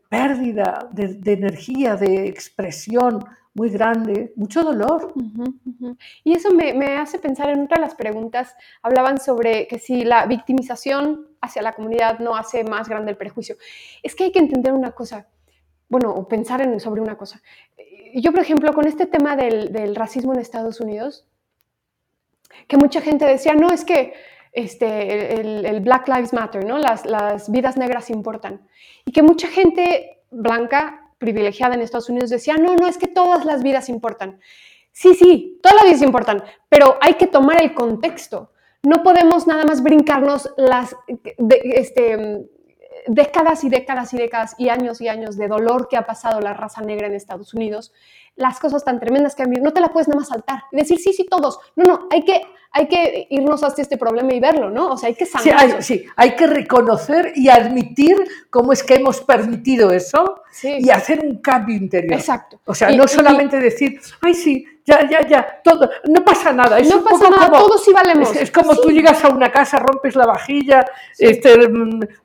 pérdida de, energía, de expresión muy grande, mucho dolor. Y eso me, me, hace pensar en otra de las preguntas, hablaban sobre que si la victimización hacia la comunidad no hace más grande el prejuicio. Es que hay que entender una cosa, bueno, o pensar en, sobre una cosa. Yo, por ejemplo, con este tema del, del racismo en Estados Unidos, que mucha gente decía, no, es que este, el, el, Black Lives Matter, ¿no? Las, las, vidas negras importan. Y que mucha gente blanca, privilegiada en Estados Unidos, decía, no, no, es que todas las vidas importan. Sí, sí, todas las vidas importan, pero hay que tomar el contexto. No podemos nada más brincarnos las de, este, décadas y décadas y décadas y años y años de dolor que ha pasado la raza negra en Estados Unidos, las cosas tan tremendas que han vivido, no te la puedes nada más saltar y decir, sí, sí, todos. No, no, hay que, hay que irnos hasta este problema y verlo, ¿no? O sea, hay que saber. Sí, hay, sí, hay que reconocer y admitir cómo es que hemos permitido eso sí. y hacer un cambio interior. Exacto. O sea, y, no solamente y, decir, ay, sí, ya, ya, ya, todo, no pasa nada. Es no pasa nada, como, todos sí valemos. Es, es como sí. tú llegas a una casa, rompes la vajilla, sí. este,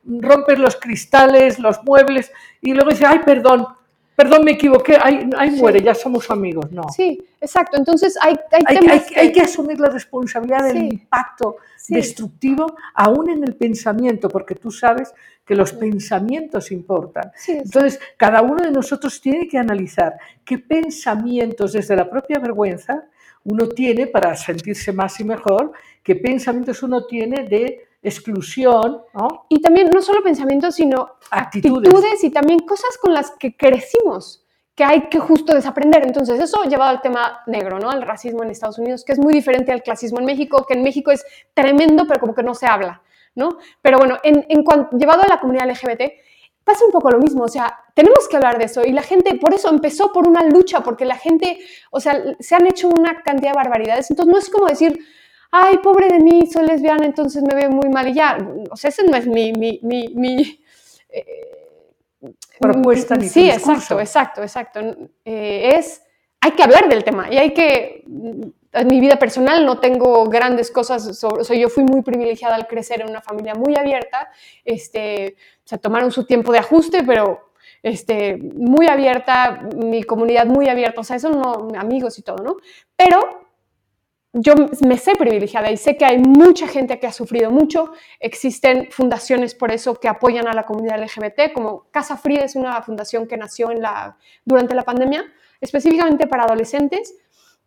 rompes los cristales, los muebles, y luego dices, ay, perdón, perdón, me equivoqué, ahí, ahí sí. muere, ya somos amigos, no. Sí, exacto. Entonces hay, hay, que... hay, que... asumir la responsabilidad del sí. impacto sí. destructivo aún en el pensamiento, porque tú sabes que los pensamientos importan. Entonces, cada uno de nosotros tiene que analizar qué pensamientos desde la propia vergüenza uno tiene para sentirse más y mejor, qué pensamientos uno tiene de exclusión, ¿no? Y también no solo pensamientos, sino actitudes. actitudes. y también cosas con las que crecimos, que hay que justo desaprender. Entonces, eso llevado al tema negro, ¿no? Al racismo en Estados Unidos, que es muy diferente al clasismo en México, que en México es tremendo, pero como que no se habla, ¿no? Pero bueno, en, en cuanto, llevado a la comunidad LGBT, pasa un poco lo mismo, o sea, tenemos que hablar de eso y la gente, por eso empezó por una lucha, porque la gente, o sea, se han hecho una cantidad de barbaridades, entonces no es como decir, ay, pobre de mí, soy lesbiana, entonces me veo muy mal y ya. O sea, ese no es mi... mi, mi, mi eh, Propuesta ni Sí, exacto, exacto, exacto. Eh, es, hay que hablar del tema y hay que... En mi vida personal no tengo grandes cosas sobre... O sea, yo fui muy privilegiada al crecer en una familia muy abierta. Este, o sea, tomaron su tiempo de ajuste, pero este, muy abierta, mi comunidad muy abierta. O sea, eso no... Amigos y todo, ¿no? Pero yo me sé privilegiada y sé que hay mucha gente que ha sufrido mucho. Existen fundaciones por eso que apoyan a la comunidad LGBT, como Casa Frida es una fundación que nació en la, durante la pandemia, específicamente para adolescentes,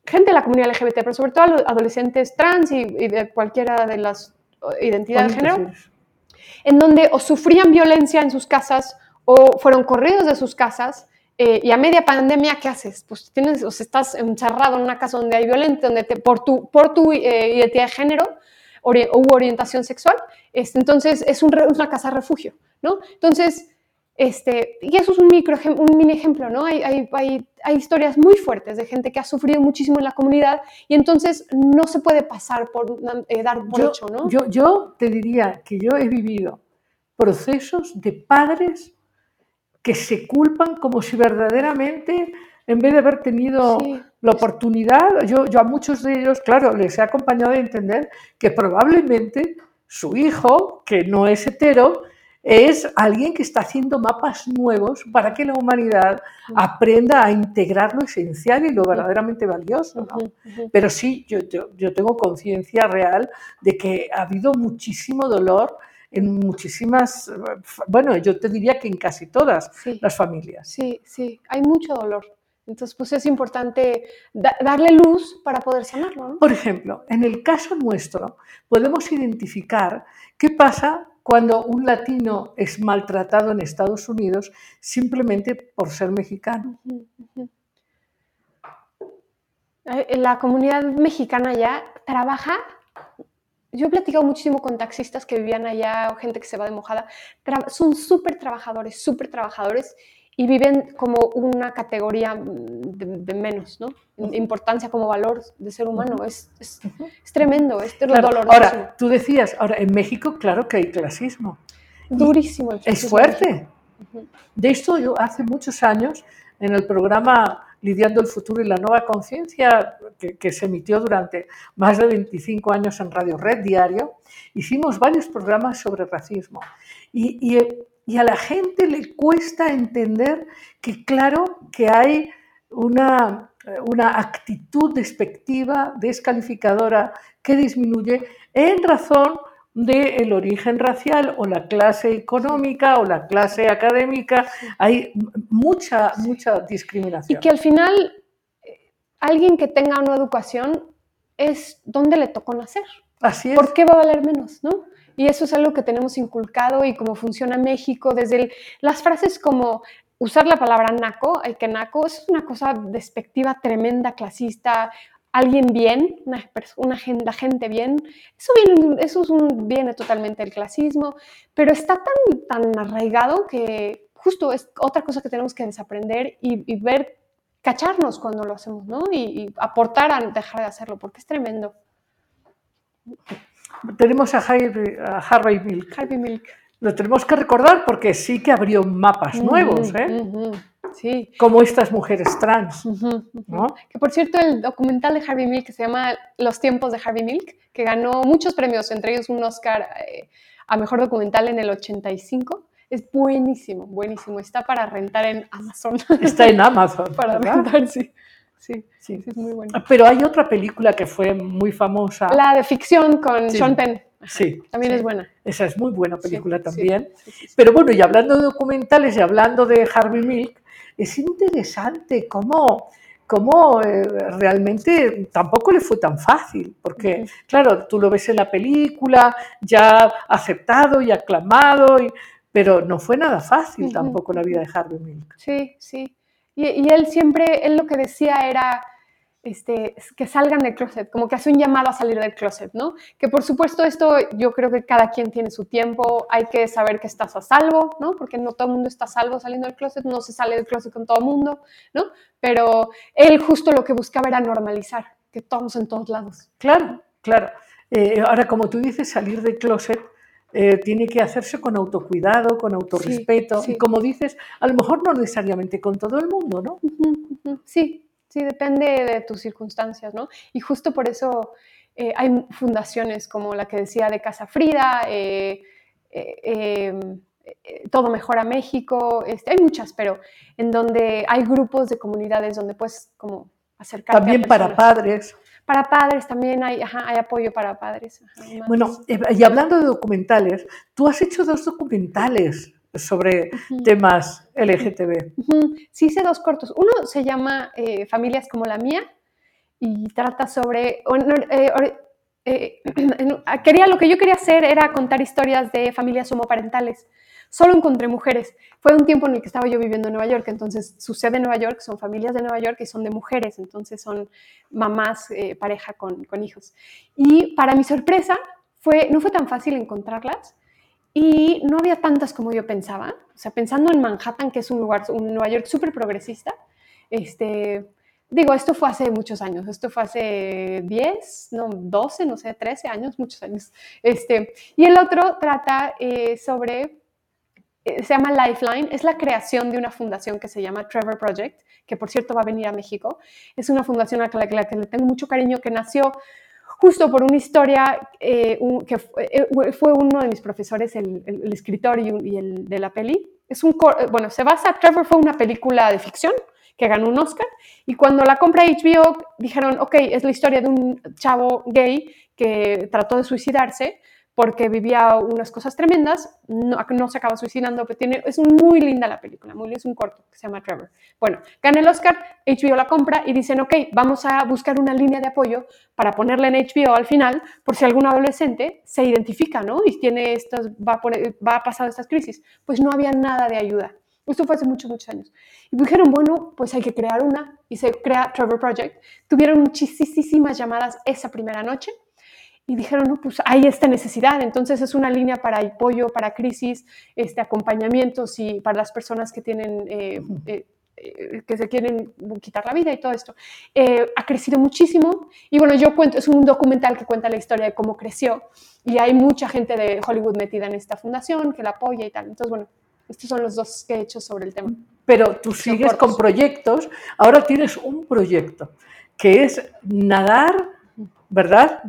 gente de la comunidad LGBT, pero sobre todo adolescentes trans y, y de cualquiera de las identidades de género, en donde o sufrían violencia en sus casas o fueron corridos de sus casas eh, y a media pandemia, ¿qué haces? Pues tienes, o sea, estás encerrado en una casa donde hay violencia, donde te, por tu, por tu eh, identidad de género ori u orientación sexual, este, entonces es un, una casa refugio, ¿no? Entonces, este, y eso es un, micro, un mini ejemplo, ¿no? Hay, hay, hay, hay, historias muy fuertes de gente que ha sufrido muchísimo en la comunidad y entonces no se puede pasar por eh, dar por yo, hecho, ¿no? Yo, yo te diría que yo he vivido procesos de padres que se culpan como si verdaderamente, en vez de haber tenido sí. la oportunidad, yo, yo, a muchos de ellos, claro, les he acompañado a entender que probablemente su hijo, que no es hetero, es alguien que está haciendo mapas nuevos para que la humanidad aprenda a integrar lo esencial y lo verdaderamente valioso. ¿no? Pero sí, yo, yo, yo tengo conciencia real de que ha habido muchísimo dolor en muchísimas, bueno, yo te diría que en casi todas sí, las familias. Sí, sí, hay mucho dolor. Entonces, pues es importante da darle luz para poder sanarlo. ¿no? Por ejemplo, en el caso nuestro, podemos identificar qué pasa cuando un latino es maltratado en Estados Unidos simplemente por ser mexicano. -huh. La comunidad mexicana ya trabaja yo he platicado muchísimo con taxistas que vivían allá o gente que se va de mojada. Tra son súper trabajadores, súper trabajadores y viven como una categoría mm, de, de menos, ¿no? Importancia como valor de ser humano. es, es, es tremendo, es Claro, doloroso. Ahora, tú decías, ahora en México, claro que hay clasismo. Durísimo. el Es clasismo fuerte. Ujú. De esto yo hace muchos años, en el programa Lidiando el Futuro y la Nueva Conciencia, que, se emitió durante más de 25 años en Radio Red Diario, hicimos varios programas sobre racismo. Y, y- y a la gente le cuesta entender que claro que hay una, una actitud despectiva, descalificadora, que disminuye en razón del origen racial o la clase económica o la clase académica. Hay mucha, mucha Y discriminación. que al final, eh, alguien que tenga una educación es donde le tocó nacer. Así es. ¿Por qué va a valer menos, no? Y eso es algo que tenemos inculcado y cómo funciona México desde el- las frases como usar la palabra naco, el que naco, eso es una cosa despectiva, tremenda, clasista, alguien bien, una, pers- una gen- la gente bien, eso, viene, eso es un, viene totalmente del clasismo, pero está tan, tan arraigado que justo es otra cosa que tenemos que desaprender y, y ver, cacharnos cuando lo hacemos, ¿no? Y, y aportar a dejar de hacerlo, porque es tremendo. Tenemos a Harvey, a Harvey Milk. Harvey Milk. Lo tenemos que recordar porque sí que abrió mapas nuevos, ¿eh? Sí. como estas mujeres trans. Que por cierto, el documental de Harvey Milk que se llama Los tiempos de Harvey Milk, que ganó muchos premios, entre ellos un Oscar eh, a mejor documental en el 85, es buenísimo, buenísimo. Está para rentar en Amazon. Está en Amazon. para ¿verdad? rentar, sí. Sí, Sí. sí, es muy bueno. Pero hay otra película que fue muy famosa. La de ficción con Sí. Sean Penn Sí, también sí. es buena. Esa es muy buena película también. Pero bueno, y hablando de documentales y hablando de Harvey Milk, es interesante cómo, cómo eh, realmente tampoco le fue tan fácil, porque claro, tú lo ves en la película, ya aceptado y aclamado, y- pero no fue nada fácil tampoco la vida de Harvey Milk. Sí, sí. Y, y él siempre, él lo que decía era este, es que salgan del closet, como que hace un llamado a salir del closet, ¿no? Que por supuesto esto yo creo que cada quien tiene su tiempo, hay que saber que estás a salvo, ¿no? Porque no todo el mundo está a salvo saliendo del closet, no se sale del closet con todo el mundo, ¿no? Pero él justo lo que buscaba era normalizar, que todos en todos lados. Claro, claro. Eh, ahora, como tú dices, salir del closet eh, tiene que hacerse con autocuidado, con autorrespeto, sí. y como dices, a lo mejor no necesariamente con todo el mundo, ¿no? Sí, sí, depende de tus circunstancias, ¿no? Y justo por eso eh, hay fundaciones como la que decía de Casa Frida, eh, eh, eh, Todo Mejora México, este, hay muchas, pero en donde hay grupos de comunidades donde puedes como acercarte También a para padres. Para padres también hay, ajá, hay apoyo para padres. ajá, y Bueno, y hablando de documentales, tú has hecho dos documentales sobre temas LGTB. Sí hice dos cortos. Uno se llama eh, Familias como la mía y trata sobre... eh, eh, en- quería, lo que yo quería hacer era contar historias de familias homoparentales. Solo encontré mujeres. Fue un tiempo en el que estaba yo viviendo en Nueva York, entonces sucede en Nueva York, son familias de Nueva York y son de mujeres, entonces son mamás, pareja con, con hijos. Y para mi sorpresa, fue, no fue tan fácil encontrarlas y no había tantas como yo pensaba. O sea, pensando en Manhattan, que es un lugar, un Nueva York súper progresista, este, digo, esto fue hace muchos años, esto fue hace 10, no, 12, no sé, 13 años, muchos años. Este, y el otro trata eh, sobre, eh, se llama Lifeline, es la creación de una fundación que se llama Trevor Project, que por cierto va a venir a México. Es una fundación a la que, la que le tengo mucho cariño, que nació justo por una historia eh, que fue, eh, fue uno de mis profesores, el, el- escritor y, el de la peli. Es un, eh, bueno, se basa, Trevor fue una película de ficción que ganó un Oscar y cuando la compra HBO dijeron, ok, es la historia de un chavo gay que trató de suicidarse porque vivía unas cosas tremendas, no, se acaba suicidando, pero tiene, es muy linda la película, muy, es un corto que se llama Trevor. Bueno, gana el Oscar, HBO la compra y dicen, ok, vamos a buscar una línea de apoyo para ponerla en HBO al final, por si algún adolescente se identifica, ¿no? Y tiene estas, va a, poner- va a pasar estas crisis. Pues no había nada de ayuda. Esto fue hace muchos, muchos años. Y dijeron, bueno, pues hay que crear una. Y se crea Trevor Project. Tuvieron muchísimas llamadas esa primera noche. Y dijeron, no, pues hay esta necesidad, entonces es una línea para apoyo, para crisis, este, acompañamientos y para las personas que tienen, eh, eh, eh, que se quieren quitar la vida y todo esto. Eh, ha crecido muchísimo y bueno, yo cuento, es un documental que cuenta la historia de cómo creció y hay mucha gente de Hollywood metida en esta fundación que la apoya y tal. Entonces, bueno, estos son los dos que he hecho sobre el tema. Pero tú sigues cortos. con proyectos. Ahora tienes un proyecto que es nadar, ¿verdad?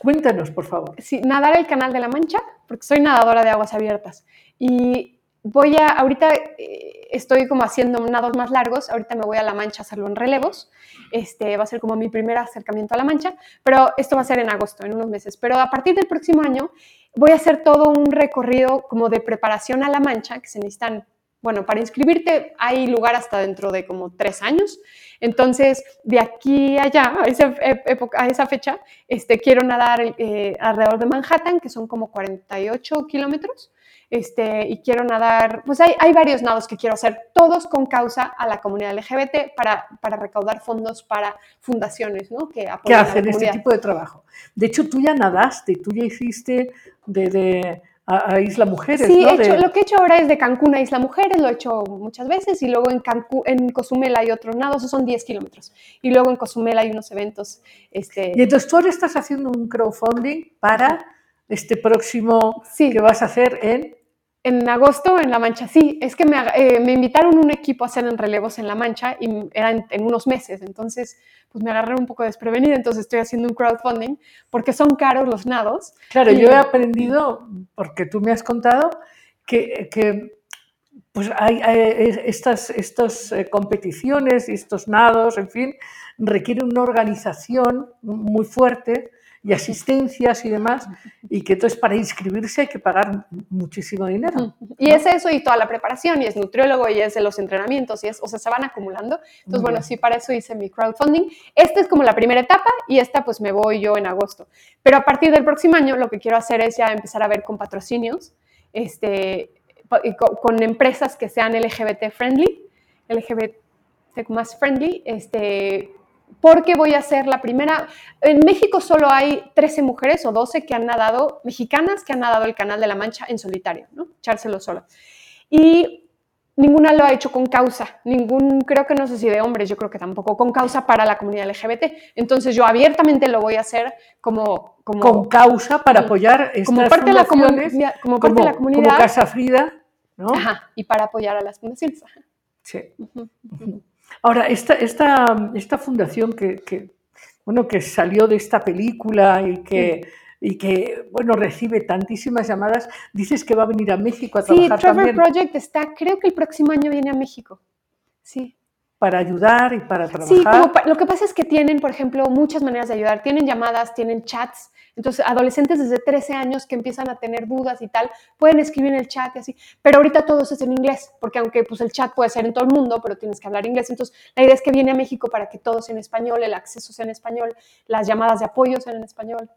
Cuéntanos, por favor. sí, nadar el Canal de la Mancha, porque soy nadadora de aguas abiertas. Y voy a, ahorita eh, estoy como haciendo nados más largos, ahorita me voy a la Mancha a hacerlo en relevos. Este va a ser como mi primer acercamiento a la Mancha, pero esto va a ser en agosto, en unos meses. Pero a partir del próximo año voy a hacer todo un recorrido como de preparación a la Mancha, que se necesitan, bueno, para inscribirte hay lugar hasta dentro de como tres años. Entonces, de aquí a allá, a esa, época- a esa fecha, este, quiero nadar eh, alrededor de Manhattan, que son como 48 kilómetros. Este, y quiero nadar, pues hay, hay varios nados que quiero hacer, todos con causa a la comunidad LGBT para, para recaudar fondos para fundaciones ¿no? que que apoyan a la hacen este comunidad. tipo de trabajo. De hecho, tú ya nadaste, tú ya hiciste de, de- a, a Isla Mujeres, Sí, ¿no? he hecho- De- lo que he hecho ahora es de Cancún a Isla Mujeres, lo he hecho muchas veces, y luego en, Cancún, en Cozumel hay otros nados, esos son 10 kilómetros, y luego en Cozumel hay unos eventos. Este, Y entonces tú ahora estás haciendo un crowdfunding para este próximo Sí. que vas a hacer en... En agosto en La Mancha, sí, es que me, eh, me invitaron un equipo a hacer en relevos en La Mancha y eran en unos meses, entonces pues me agarré un poco desprevenida, entonces estoy haciendo un crowdfunding porque son caros los nados. Claro, Y- yo he aprendido, porque tú me has contado, que, que, pues hay, hay estas, estas eh, competiciones y estos nados, en fin, requieren una organización muy fuerte y asistencias y demás, y que entonces para inscribirse hay que pagar muchísimo dinero. Y es eso y toda la preparación, y es nutriólogo, y es de los entrenamientos, y es, o sea, se van acumulando. Entonces, Muy bueno, bien. sí, para eso hice mi crowdfunding. Esta es como la primera etapa, y esta pues me voy yo en agosto. Pero a partir del próximo año lo que quiero hacer es ya empezar a ver con patrocinios, este, con, empresas que sean LGBT friendly, LGBT más friendly, este, porque voy a ser la primera. En México solo hay 13 mujeres o 12 que han nadado, mexicanas que han nadado el Canal de la Mancha en solitario, ¿no? Echárselo sola. Y ninguna lo ha hecho con causa, ningún, creo que no sé si de hombres, yo creo que tampoco, con causa para la comunidad LGBT. Entonces yo abiertamente lo voy a hacer como... como Con causa para apoyar estas como parte, de la, comunidad, como parte como, de la comunidad. como Casa Frida, ¿no? Ajá, y para apoyar a las fundaciones. Ajá. Sí. Ujú, ujú. Ahora, esta, esta, esta fundación que, que, bueno, que salió de esta película y que, y que bueno, recibe tantísimas llamadas, dices que va a venir a México a Sí, trabajar Trevor también Project está, creo que el próximo año viene a México. Sí. Para ayudar y para Sí, trabajar. como pa- lo que pasa es que tienen, por ejemplo, muchas maneras de ayudar. Tienen llamadas, tienen chats. Entonces, adolescentes desde 13 años que empiezan a tener dudas y tal, pueden escribir en el chat y así. Pero ahorita todo eso es en inglés, porque aunque pues, el chat puede ser en todo el mundo, pero tienes que hablar inglés. Entonces, la idea es que viene a México para que todo sea en español, el acceso sea en español, las llamadas de apoyo sean en español.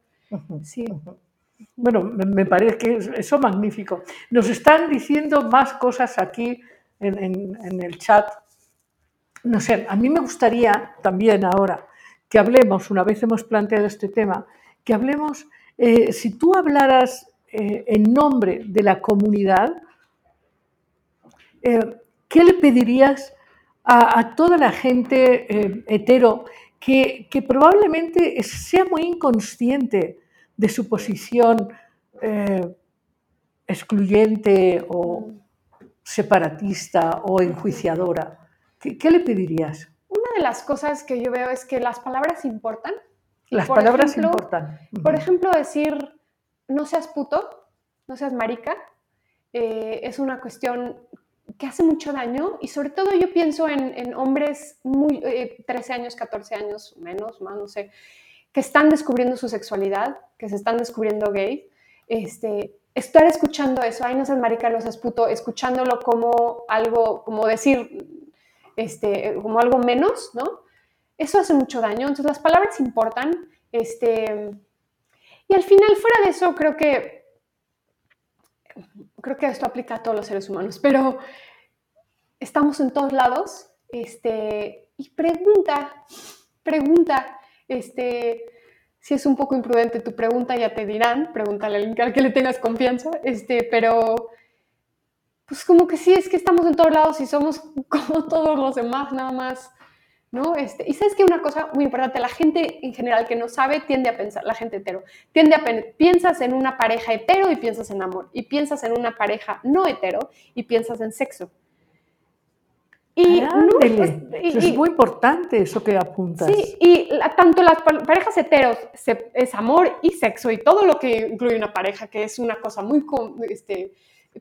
Sí. Bueno, me, parece que es eso magnífico. Nos están diciendo más cosas aquí en, en- en el chat. No sé, a mí me gustaría también ahora que hablemos, una vez hemos planteado este tema, que hablemos, eh, si tú hablaras eh, en nombre de la comunidad, eh, ¿qué le pedirías a, a toda la gente hetero que, que probablemente sea muy inconsciente de su posición excluyente o separatista o enjuiciadora? ¿Qué, qué le pedirías? Una de las cosas que yo veo es que las palabras importan. Las por palabras ejemplo, importan. Por ejemplo, decir no seas puto, no seas marica, eh, es una cuestión que hace mucho daño y sobre todo yo pienso en, en hombres muy, eh, 13 años, 14 años, menos, más, no sé, que están descubriendo su sexualidad, que se están descubriendo gay. Este, estar escuchando eso, ay, no seas marica, no seas puto, escuchándolo como algo, como decir, este, como algo menos, ¿no? Eso hace mucho daño. Entonces las palabras importan. Este, y al final, fuera de eso, creo que creo que esto aplica a todos los seres humanos, pero estamos en todos lados. Este, y pregunta, pregunta, este, si es un poco imprudente tu pregunta, ya te dirán, pregúntale al que le tengas confianza, este, pero pues como que sí, es que estamos en todos lados y somos como todos los demás, nada más, ¿no? Este, y sabes que una cosa muy importante, la gente en general que no sabe tiende a pensar, la gente hetero, tiende a pensar, piensas en una pareja hetero y piensas en amor, y piensas en una pareja no hetero y piensas en sexo. Y, no, pues, es muy importante eso que apuntas. Sí, y tanto las parejas heteros es amor y sexo y todo lo que incluye una pareja, que es una cosa muy este,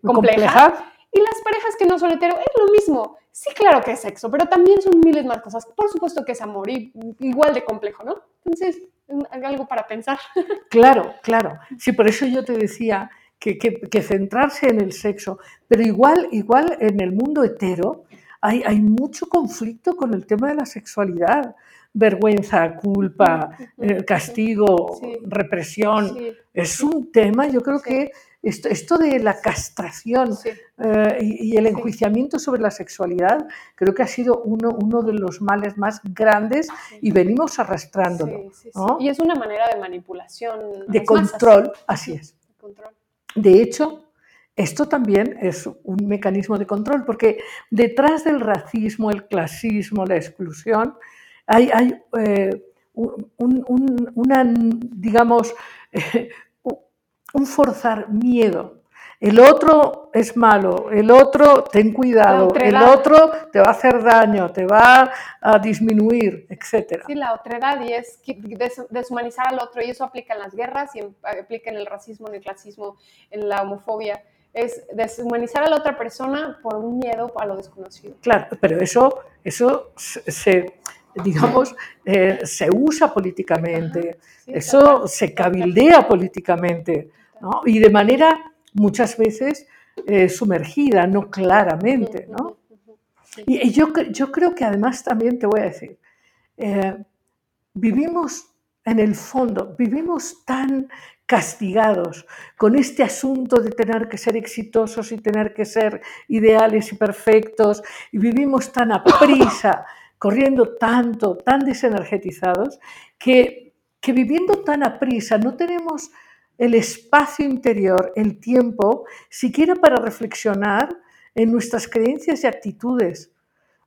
compleja. Y las parejas que no son hetero es lo mismo. Sí, claro que es sexo, pero también son miles más cosas. Por supuesto que es amor y igual de complejo, ¿no? Entonces, algo para pensar. Claro, claro. Sí, por eso yo te decía que, que centrarse en el sexo, pero igual, igual en el mundo hetero hay, mucho conflicto con el tema de la sexualidad. Vergüenza, culpa, eh, castigo, represión. Es un tema, yo creo que esto, esto, de la castración eh, y, el enjuiciamiento sobre la sexualidad creo que ha sido uno, uno de los males más grandes y venimos arrastrándolo. Y es una manera de manipulación. De control, así es. De hecho, esto también es un mecanismo de control, porque detrás del racismo, el clasismo, la exclusión, hay, eh, un, una, digamos, un forzar miedo. El otro es malo, el otro ten cuidado, el otro te va a hacer daño, te va a disminuir, etc. Sí, la otredad y es deshumanizar al otro y eso aplica en las guerras y aplica en el racismo, en el clasismo, en la homofobia es deshumanizar a la otra persona por un miedo a lo desconocido. Claro, pero eso, eso se, digamos, eh, se usa políticamente, eso se cabildea políticamente, ¿no? y de manera muchas veces eh, sumergida, no claramente. ¿no? Y, yo, yo, creo que además también te voy a decir, eh, vivimos en el fondo, vivimos tan castigados con este asunto de tener que ser exitosos y tener que ser ideales y perfectos, y vivimos tan a prisa, corriendo tanto, tan desenergetizados, que, que viviendo tan a prisa no tenemos el espacio interior, el tiempo, siquiera para reflexionar en nuestras creencias y actitudes.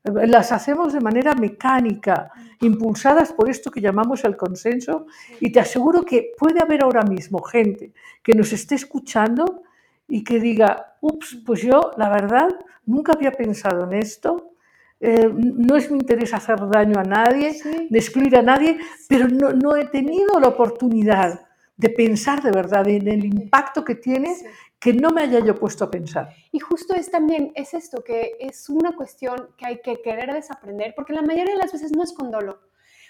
Las hacemos de manera mecánica, impulsadas por esto que llamamos el consenso, y te aseguro que puede haber ahora mismo gente que nos esté escuchando y que diga, ups, pues yo la verdad nunca había pensado en esto, eh, no es mi interés hacer daño a nadie, de excluir a nadie, pero no, no, he tenido la oportunidad de pensar de verdad en el impacto que tiene que no me haya yo puesto a pensar. Y justo es también, es esto, que es una cuestión que hay que querer desaprender, porque la mayoría de las veces no es con dolo,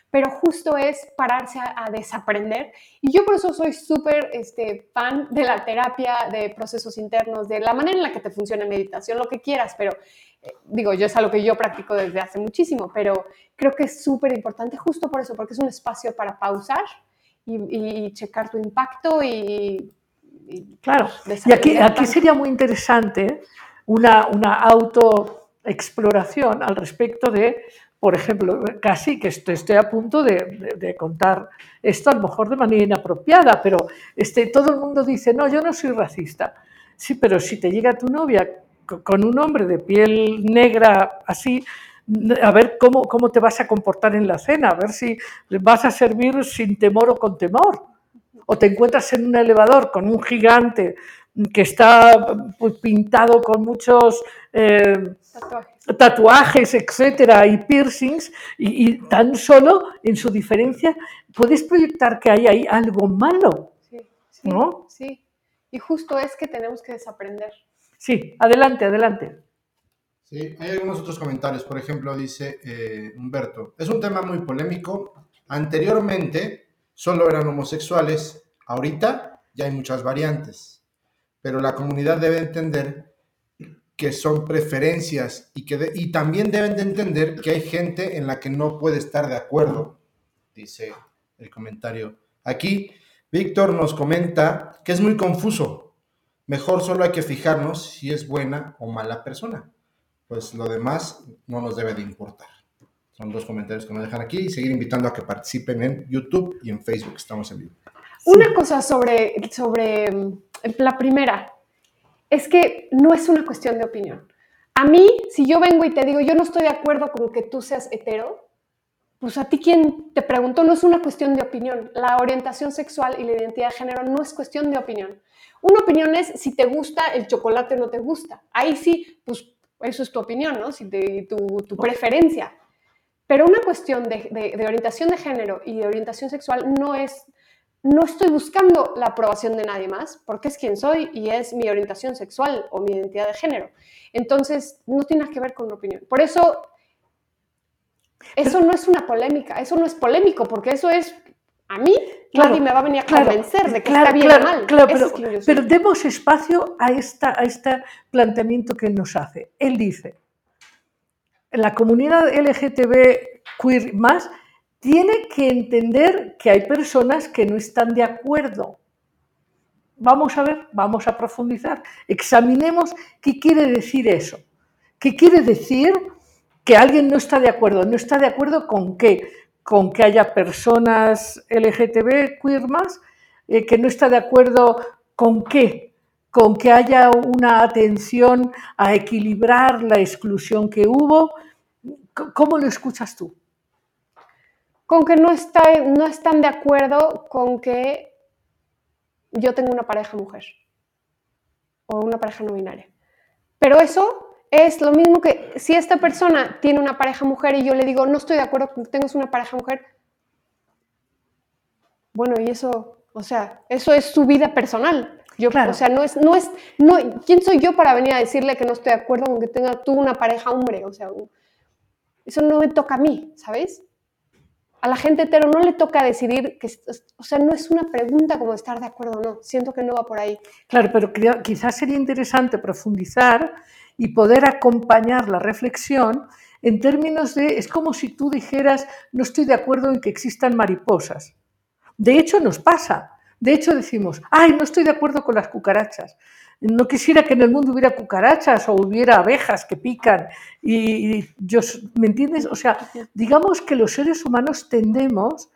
pero justo es pararse a, desaprender. Y yo por eso soy súper este, fan de la terapia, de procesos internos, de la manera en la que te funciona meditación, lo que quieras, pero eh, digo, yo es algo que yo practico desde hace muchísimo, pero creo que es súper importante justo por eso, porque es un espacio para pausar y, y checar tu impacto y Claro, y aquí, aquí sería muy interesante una, una autoexploración al respecto de, por ejemplo, casi que estoy a punto de, de, contar esto a lo mejor de manera inapropiada, pero este, todo el mundo dice, no, yo no soy racista. Sí, pero si te llega tu novia con un hombre de piel negra así, a ver cómo, cómo te vas a comportar en la cena, a ver si vas a servir sin temor o con temor o te encuentras en un elevador con un gigante que está pues, pintado con muchos eh, tatuajes. etcétera, y piercings, y, tan solo en su diferencia puedes proyectar que hay ahí algo malo. Sí, sí, ¿no? Sí, y justo es que tenemos que desaprender. Sí, adelante, adelante. Sí, hay algunos otros comentarios. Por ejemplo, dice eh, Humberto, es un tema muy polémico. Anteriormente, solo eran homosexuales, ahorita ya hay muchas variantes, pero la comunidad debe entender que son preferencias y, que y también deben de entender que hay gente en la que no puede estar de acuerdo, dice el comentario. Aquí Víctor nos comenta que es muy confuso. Mejor solo hay que fijarnos si es buena o mala persona, pues lo demás no nos debe de importar. Son dos comentarios que nos dejan aquí y seguir invitando a que participen en YouTube y en Facebook. Estamos en vivo. Una cosa sobre, sobre mm, la primera, es que no es una cuestión de opinión. A mí, si yo vengo y te digo, yo no estoy de acuerdo con que tú seas hetero, pues a ti quien te preguntó no es una cuestión de opinión. La orientación sexual y la identidad de género no es cuestión de opinión. Una opinión es si te gusta el chocolate o no te gusta. Ahí sí, pues eso es tu opinión, ¿no? Si te- tu, tu preferencia. Pero una cuestión de, de- de orientación de género y de orientación sexual no es, no estoy buscando la aprobación de nadie más, porque es quien soy y es mi orientación sexual o mi identidad de género. Entonces, no tiene nada que ver con la opinión. Por eso, eso no es una polémica, eso no es polémico, porque eso es, a mí, Claro, nadie me va a venir a claro, convencer de que claro, está bien o mal. claro, Eso pero, es soy. pero demos espacio a, esta, a este planteamiento que él nos hace. Él dice, la comunidad LGTB queer más tiene que entender que hay personas que no están de acuerdo. Vamos a ver, vamos a profundizar. Examinemos qué quiere decir eso. ¿Qué quiere decir que alguien no está de acuerdo? ¿No está de acuerdo con qué? Con que haya personas LGTB queer más, eh, que no está de acuerdo con qué? Con que haya una atención a equilibrar la exclusión que hubo. ¿Cómo lo escuchas tú? con que no, está, no están de acuerdo con que yo tenga una pareja mujer o una pareja no binaria. Pero eso es lo mismo que si esta persona tiene una pareja mujer y yo le digo, no estoy de acuerdo con que tengas una pareja mujer, bueno, y eso, o sea, eso es su vida personal. Yo, Claro. O sea, no es, no es, no, ¿quién soy yo para venir a decirle que no estoy de acuerdo con que tenga tú una pareja hombre? O sea, eso no me toca a mí, ¿sabes? A la gente hetero no le toca decidir, que, o sea, no es una pregunta como estar de acuerdo o no. Siento que no va por ahí. Claro, pero quizás sería interesante profundizar y poder acompañar la reflexión en términos de, es como si tú dijeras, no estoy de acuerdo en que existan mariposas. De hecho, nos pasa. De hecho, decimos, ay, no estoy de acuerdo con las cucarachas. No quisiera que en el mundo hubiera cucarachas o hubiera abejas que pican. Y, y yo, ¿me entiendes? O sea, digamos que los seres humanos tendemos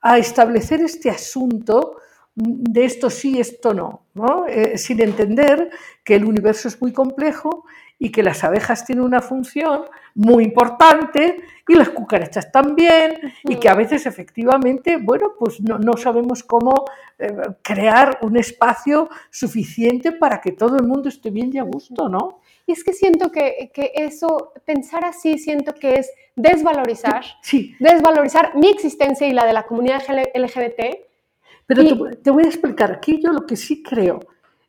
a establecer este asunto de esto sí, esto no, ¿no? Eh, sin entender que el universo es muy complejo y que las abejas tienen una función muy importante y las cucarachas también y que a veces efectivamente, bueno, pues no, no sabemos cómo eh, crear un espacio suficiente para que todo el mundo esté bien y a gusto, ¿no? Y es que siento que, que eso, pensar así, siento que es desvalorizar, Sí, desvalorizar mi existencia y la de la comunidad LGBT. Pero Y- te, te voy a explicar. Aquí yo lo que sí creo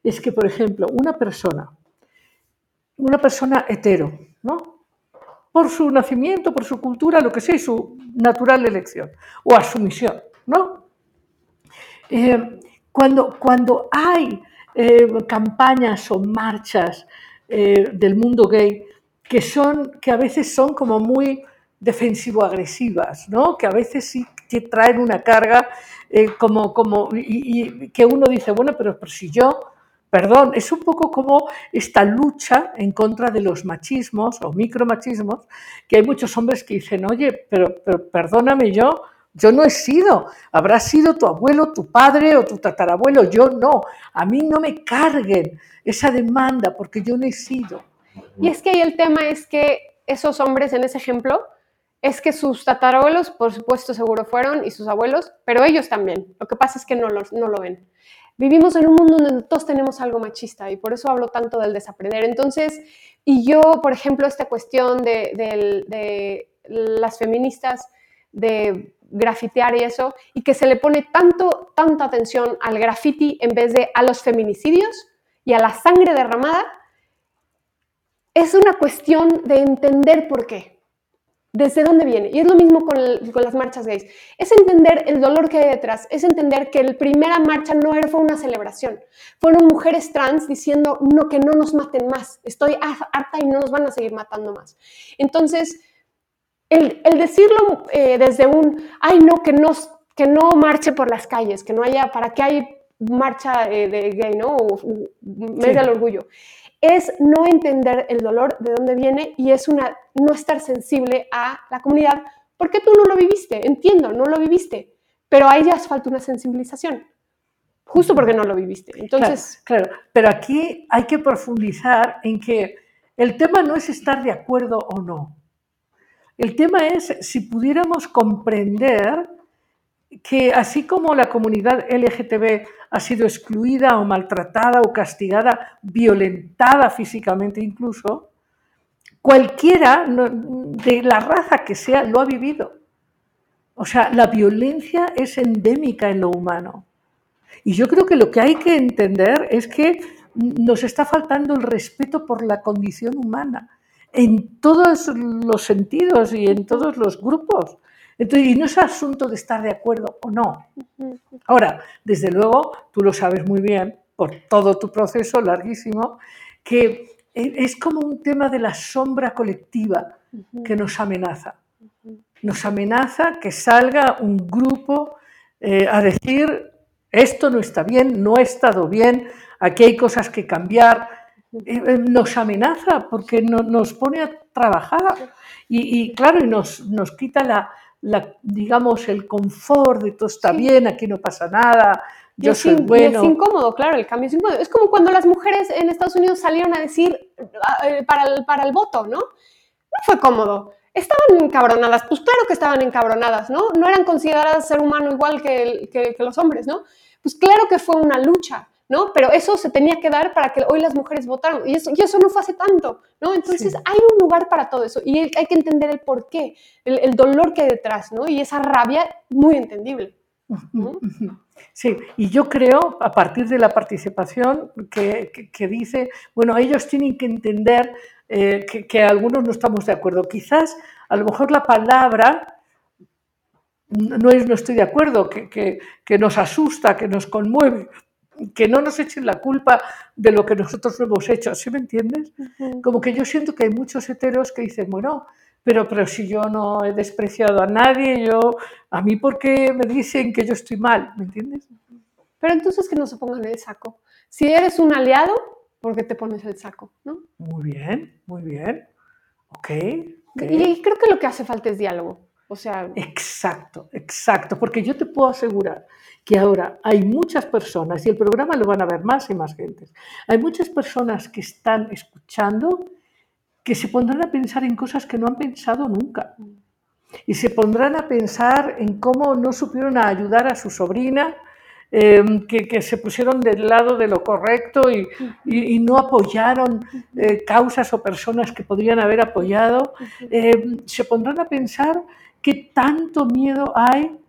es que, por ejemplo, una persona, una persona hetero, ¿no? Por su nacimiento, por su cultura, lo que sea, y su natural elección, o a su misión, ¿no? Eh, cuando, cuando hay eh, campañas o marchas eh, del mundo gay que, son, que a veces son como muy defensivo-agresivas, ¿no? que a veces sí que traen una carga como, como y, y que uno dice, bueno, pero, pero si yo, perdón, es un poco como esta lucha en contra de los machismos o micromachismos, que hay muchos hombres que dicen, oye, pero, pero perdóname yo, yo no he sido, habrá sido tu abuelo, tu padre o tu tatarabuelo, yo no, a mí no me carguen esa demanda porque yo no he sido. Y es que ahí el tema es que esos hombres en ese ejemplo, es que sus tatarabuelos, por supuesto, seguro fueron, y sus abuelos, pero ellos también. Lo que pasa es que no lo, no lo ven. Vivimos en un mundo donde todos tenemos algo machista y por eso hablo tanto del desaprender. Entonces, y yo, por ejemplo, esta cuestión de, las feministas, de grafitear y eso, y que se le pone tanto, tanta atención al graffiti en vez de a los feminicidios y a la sangre derramada, es una cuestión de entender por qué, desde dónde viene. Y es lo mismo con, el- con las marchas gays. Es entender el dolor que hay detrás, es entender que la primera marcha no era, fue una celebración. Fueron mujeres trans diciendo no, que no nos maten más. Estoy har- harta y no nos van a seguir matando más. Entonces, el, el decirlo eh, desde un, ay no, que no, que no marche por las calles, que no haya, ¿para qué hay marcha eh, de gay, ¿no? O, o mes Sí. del orgullo. Es no entender el dolor de dónde viene y es una no estar sensible a la comunidad porque tú no lo viviste, entiendo, no lo viviste, pero ahí ya falta una sensibilización, justo porque no lo viviste. Entonces, Claro, claro, pero aquí hay que profundizar en que el tema no es estar de acuerdo o no. El tema es si pudiéramos comprender que así como la comunidad LGTB ha sido excluida o maltratada o castigada, violentada físicamente incluso, cualquiera de la raza que sea lo ha vivido. O sea, la violencia es endémica en lo humano. Y yo creo que lo que hay que entender es que nos está faltando el respeto por la condición humana en todos los sentidos y en todos los grupos. Entonces, y no es asunto de estar de acuerdo o no. Ahora, desde luego, tú lo sabes muy bien, por todo tu proceso larguísimo, que e- es como un tema de la sombra colectiva que nos amenaza. Nos amenaza que salga un grupo eh, a decir, esto no está bien, no ha estado bien, aquí hay cosas que cambiar. Eh, eh, nos amenaza porque no- nos pone a trabajar y, y, claro, y nos, nos quita la, la, digamos, el confort de todo está Sí. bien, aquí no pasa nada, Y yo soy in- y bueno. es incómodo, claro, el cambio es incómodo. Es como cuando las mujeres en Estados Unidos salieron a decir eh, para el, para el voto, ¿no? No fue cómodo. Estaban encabronadas, pues claro que estaban encabronadas, ¿no? No eran consideradas ser humano igual que, que- que los hombres, ¿no? Pues claro que fue una lucha, ¿no? Pero eso se tenía que dar para que hoy las mujeres votaran. Y eso, y eso no fue hace tanto, ¿no? Entonces Sí. hay un lugar para todo eso y hay que entender el porqué, el, el dolor que hay detrás, ¿no? Y esa rabia muy entendible. ¿no? Sí, y yo creo, a partir de la participación, que, que- que dice, bueno, ellos tienen que entender eh, que, que algunos no estamos de acuerdo. Quizás, a lo mejor la palabra no es no estoy de acuerdo, que, que- que nos asusta, que nos conmueve, que no nos echen la culpa de lo que nosotros no hemos hecho, ¿sí me entiendes? Como que yo siento que hay muchos heteros que dicen, bueno, pero, pero si yo no he despreciado a nadie, yo, a mí por qué me dicen que yo estoy mal, ¿me entiendes? Pero entonces que no se pongan el saco. Si eres un aliado, ¿por qué te pones el saco? ¿no? Muy bien, muy bien. Ok. ok. Y creo que lo que hace falta es diálogo. O sea, Exacto, exacto, porque yo te puedo asegurar que ahora hay muchas personas, y el programa lo van a ver más y más gentes, hay muchas personas que están escuchando que se pondrán a pensar en cosas que no han pensado nunca. Y se pondrán a pensar en cómo no supieron ayudar a su sobrina, eh, que, que se pusieron del lado de lo correcto y, y- y no apoyaron eh, causas o personas que podrían haber apoyado. Eh, se pondrán a pensar qué tanto miedo hay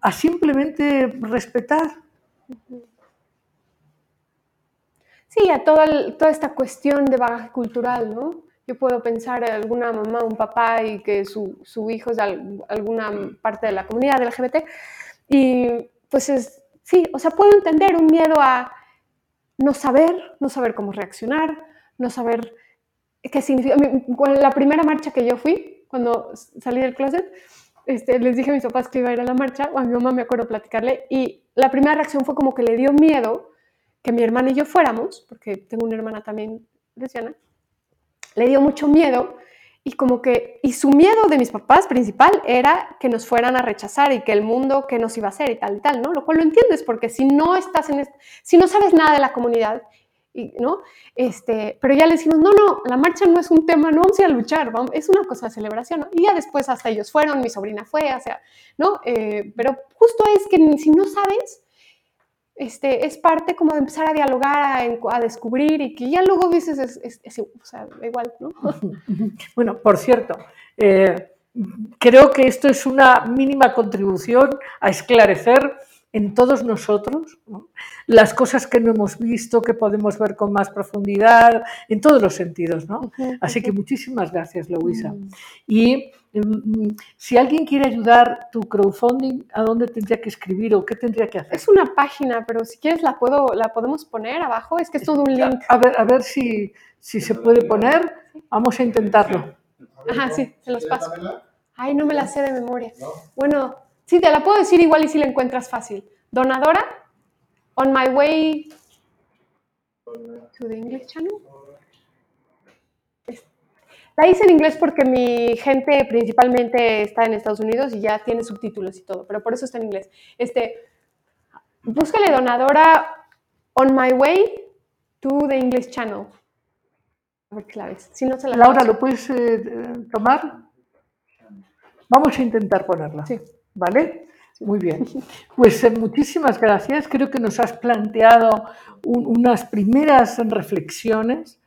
a simplemente respetar. sí, a toda, toda esta cuestión de bagaje cultural, ¿no? Yo puedo pensar en alguna mamá, un papá y que su, su hijo es de al- alguna parte de la comunidad LGBT. Y pues es, sí, o sea, puedo entender un miedo a no saber, no saber cómo reaccionar, no saber qué significa. La primera marcha que yo fui, cuando salí del closet, este, les dije a mis papás que iba a ir a la marcha, o a mi mamá me acuerdo platicarle, y la primera reacción fue como que le dio miedo que mi hermana y yo fuéramos, porque tengo una hermana también lesbiana, le dio mucho miedo y como que, y su miedo de mis papás principal era que nos fueran a rechazar y que el mundo que nos iba a hacer y tal y tal, ¿no? Lo cual lo entiendes porque si no estás en, si no sabes nada de la comunidad, y, ¿no? Este, pero ya le decimos, no, no, la marcha no es un tema, no vamos a ir a luchar, es una cosa de celebración. Y ya después hasta ellos fueron, mi sobrina fue, o ¿no? Eh, pero justo es que si no sabes, este, es parte como de empezar a dialogar, a, descubrir y que ya luego dices, es, es- es- o sea, igual, ¿no? Bueno, por cierto, eh, creo que esto es una mínima contribución a esclarecer en todos nosotros ¿no? las cosas que no hemos visto, que podemos ver con más profundidad, en todos los sentidos. ¿no? Así que muchísimas gracias, Louisa. Y mm, si alguien quiere ayudar tu crowdfunding, ¿a dónde tendría que escribir o qué tendría que hacer? Es una página, pero si quieres la, puedo, la podemos poner abajo, es que es todo un link. A ver, a ver si, si se puede poner. Vamos a intentarlo. Ajá, sí, se los paso. Ay, no me la sé de memoria. Bueno, sí, te la puedo decir igual y si la encuentras fácil. Donadora On my way to the English channel. La hice en inglés porque mi gente principalmente está en Estados Unidos y ya tiene subtítulos y todo, pero por eso está en inglés. Este, búscale donadora On my way to the English channel. A ver qué la ves. Si no se la Laura. ¿lo puedes eh, tomar? Vamos a intentar ponerla. Sí. ¿Vale? Muy bien. Pues eh, muchísimas gracias. Creo que nos has planteado un- unas primeras reflexiones.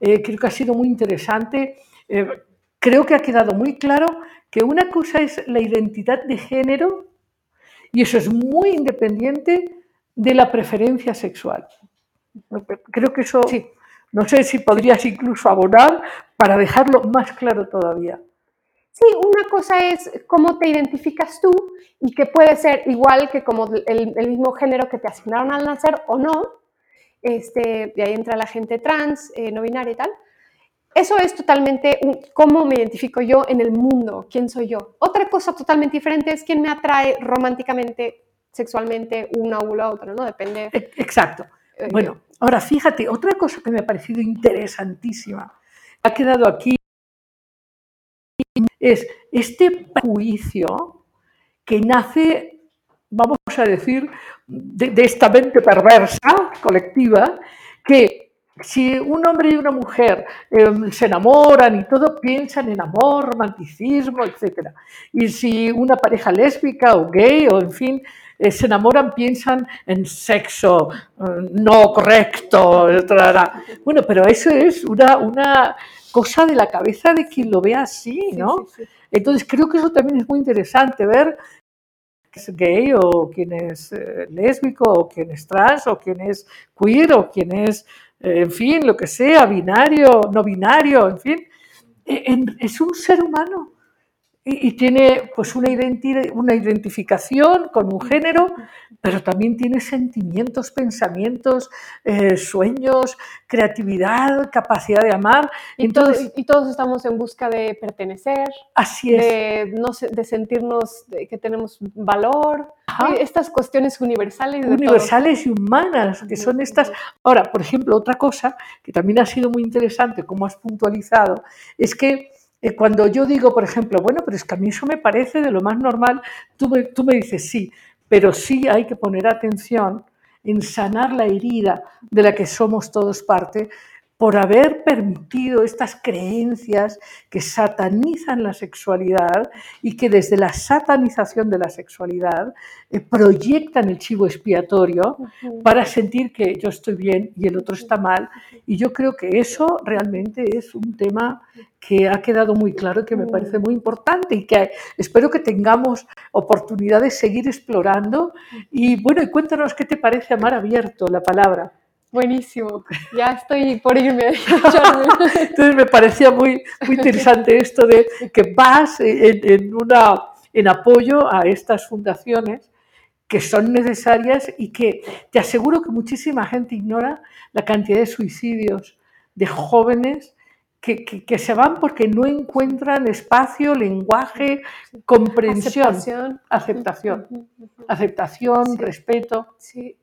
Eh, creo que ha sido muy interesante. Eh, creo que ha quedado muy claro que una cosa es la identidad de género y eso es muy independiente de la preferencia sexual. Creo que eso, Sí. no sé si podrías incluso abonar para dejarlo más claro todavía. Sí, una cosa es cómo te identificas tú y que puede ser igual que como el, el mismo género que te asignaron al nacer o no. Este, y ahí entra la gente trans, eh, no binaria y tal. Eso es totalmente un- cómo me identifico yo en el mundo, quién soy yo. Otra cosa totalmente diferente es quién me atrae románticamente, sexualmente, una u la otra, ¿no? Depende. E- Exacto. eh, Bueno, ahora fíjate, otra cosa que me ha parecido interesantísima, ha quedado aquí, es este juicio que nace, vamos a decir, de, esta mente perversa colectiva, que si un hombre y una mujer eh, se enamoran y todo, piensan en amor, romanticismo, etc. Y si una pareja lésbica o gay o en fin, eh, se enamoran, piensan en sexo eh, no correcto. trará. Bueno, pero eso es una, una cosa de la cabeza de quien lo ve así, sí, ¿no? sí, sí. Entonces creo que eso también es muy interesante ver quién es gay o quién es eh, lésbico o quién es trans o quién es queer o quién es, eh, en fin, lo que sea, binario, no binario, en fin. En- es un ser humano y, y tiene pues una, identi- una identificación con un género, pero también tiene sentimientos, pensamientos, eh, sueños, creatividad, capacidad de amar. Y, todo- Entonces, y todos estamos en busca de pertenecer, así es. de, no sé, de sentirnos que tenemos valor, Ajá. y estas cuestiones universales. de universales y humanas, que son estas. Ahora, por ejemplo, otra cosa que también ha sido muy interesante, como has puntualizado, es que eh, cuando yo digo, por ejemplo, bueno, pero es que a mí eso me parece de lo más normal, tú me, tú me dices sí, pero sí hay que poner atención en sanar la herida de la que somos todos parte por haber permitido estas creencias que satanizan la sexualidad y que desde la satanización de la sexualidad eh, proyectan el chivo expiatorio para sentir que yo estoy bien y el otro está mal. Y yo creo que eso realmente es un tema que ha quedado muy claro y que me parece muy importante y que espero que tengamos oportunidad de seguir explorando. Y bueno, y cuéntanos qué te parece Amar Abierto, la palabra. Buenísimo. Ya estoy por irme. Entonces me parecía muy, muy interesante esto de que vas en, en una, en apoyo a estas fundaciones que son necesarias y que te aseguro que muchísima gente ignora la cantidad de suicidios de jóvenes que, que- que se van porque no encuentran espacio, lenguaje, comprensión, Aceptación. aceptación, Sí. respeto. Sí.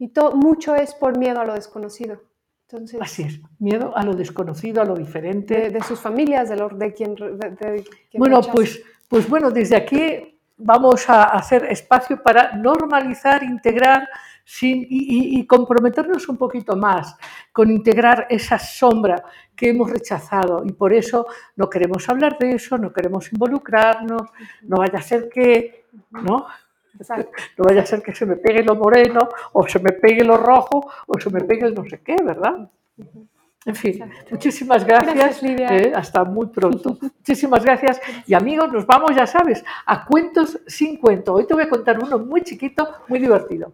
Y to- mucho es por miedo a lo desconocido. Entonces, Así es, miedo a lo desconocido, a lo diferente. de, de sus familias, de, lo, de quien, de, de quien Bueno, rechaza. pues, pues bueno, desde aquí vamos a hacer espacio para normalizar, integrar sin, y, y- y comprometernos un poquito más con integrar esa sombra que hemos rechazado y por eso no queremos hablar de eso, no queremos involucrarnos, no vaya a ser que, ¿no? No vaya a ser que se me pegue lo moreno o se me pegue lo rojo o se me pegue el no sé qué, ¿verdad? En fin, muchísimas gracias. Gracias, Lidia. eh, hasta muy pronto. Muchísimas gracias. Y amigos, nos vamos, ya sabes, a cuentos sin cuento. Hoy te voy a contar uno muy chiquito, muy divertido.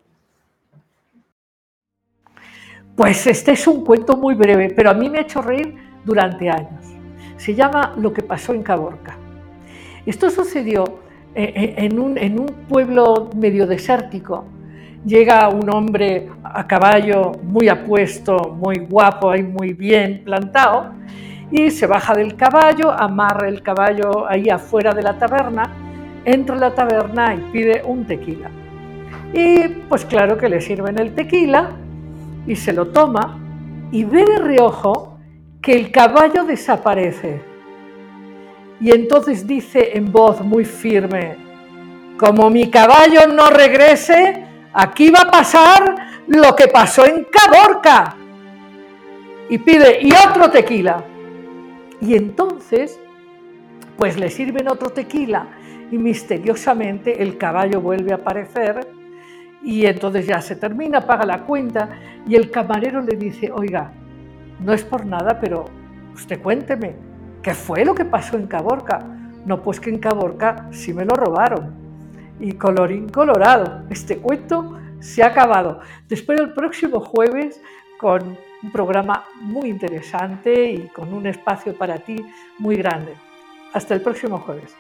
Pues este es un cuento muy breve, pero a mí me ha hecho reír durante años. Se llama Lo que pasó en Caborca. Esto sucedió en un, en un pueblo medio desértico. Llega un hombre a caballo muy apuesto, muy guapo y muy bien plantado, y se baja del caballo, amarra el caballo ahí afuera de la taberna, entra a la taberna y pide un tequila. Y pues claro que le sirven el tequila y se lo toma y ve de reojo que el caballo desaparece. Y entonces dice en voz muy firme, como mi caballo no regrese, aquí va a pasar lo que pasó en Caborca. Y pide, y otro tequila. Y entonces, pues le sirven otro tequila y misteriosamente el caballo vuelve a aparecer y entonces ya se termina, paga la cuenta y el camarero le dice, oiga, no es por nada, pero usted cuénteme, ¿qué fue lo que pasó en Caborca? No, pues que en Caborca sí me lo robaron. Y colorín colorado, este cuento se ha acabado. Espero el próximo jueves con un programa muy interesante y con un espacio para ti muy grande. Hasta el próximo jueves.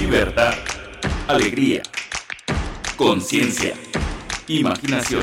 Libertad, alegría, conciencia, imaginación,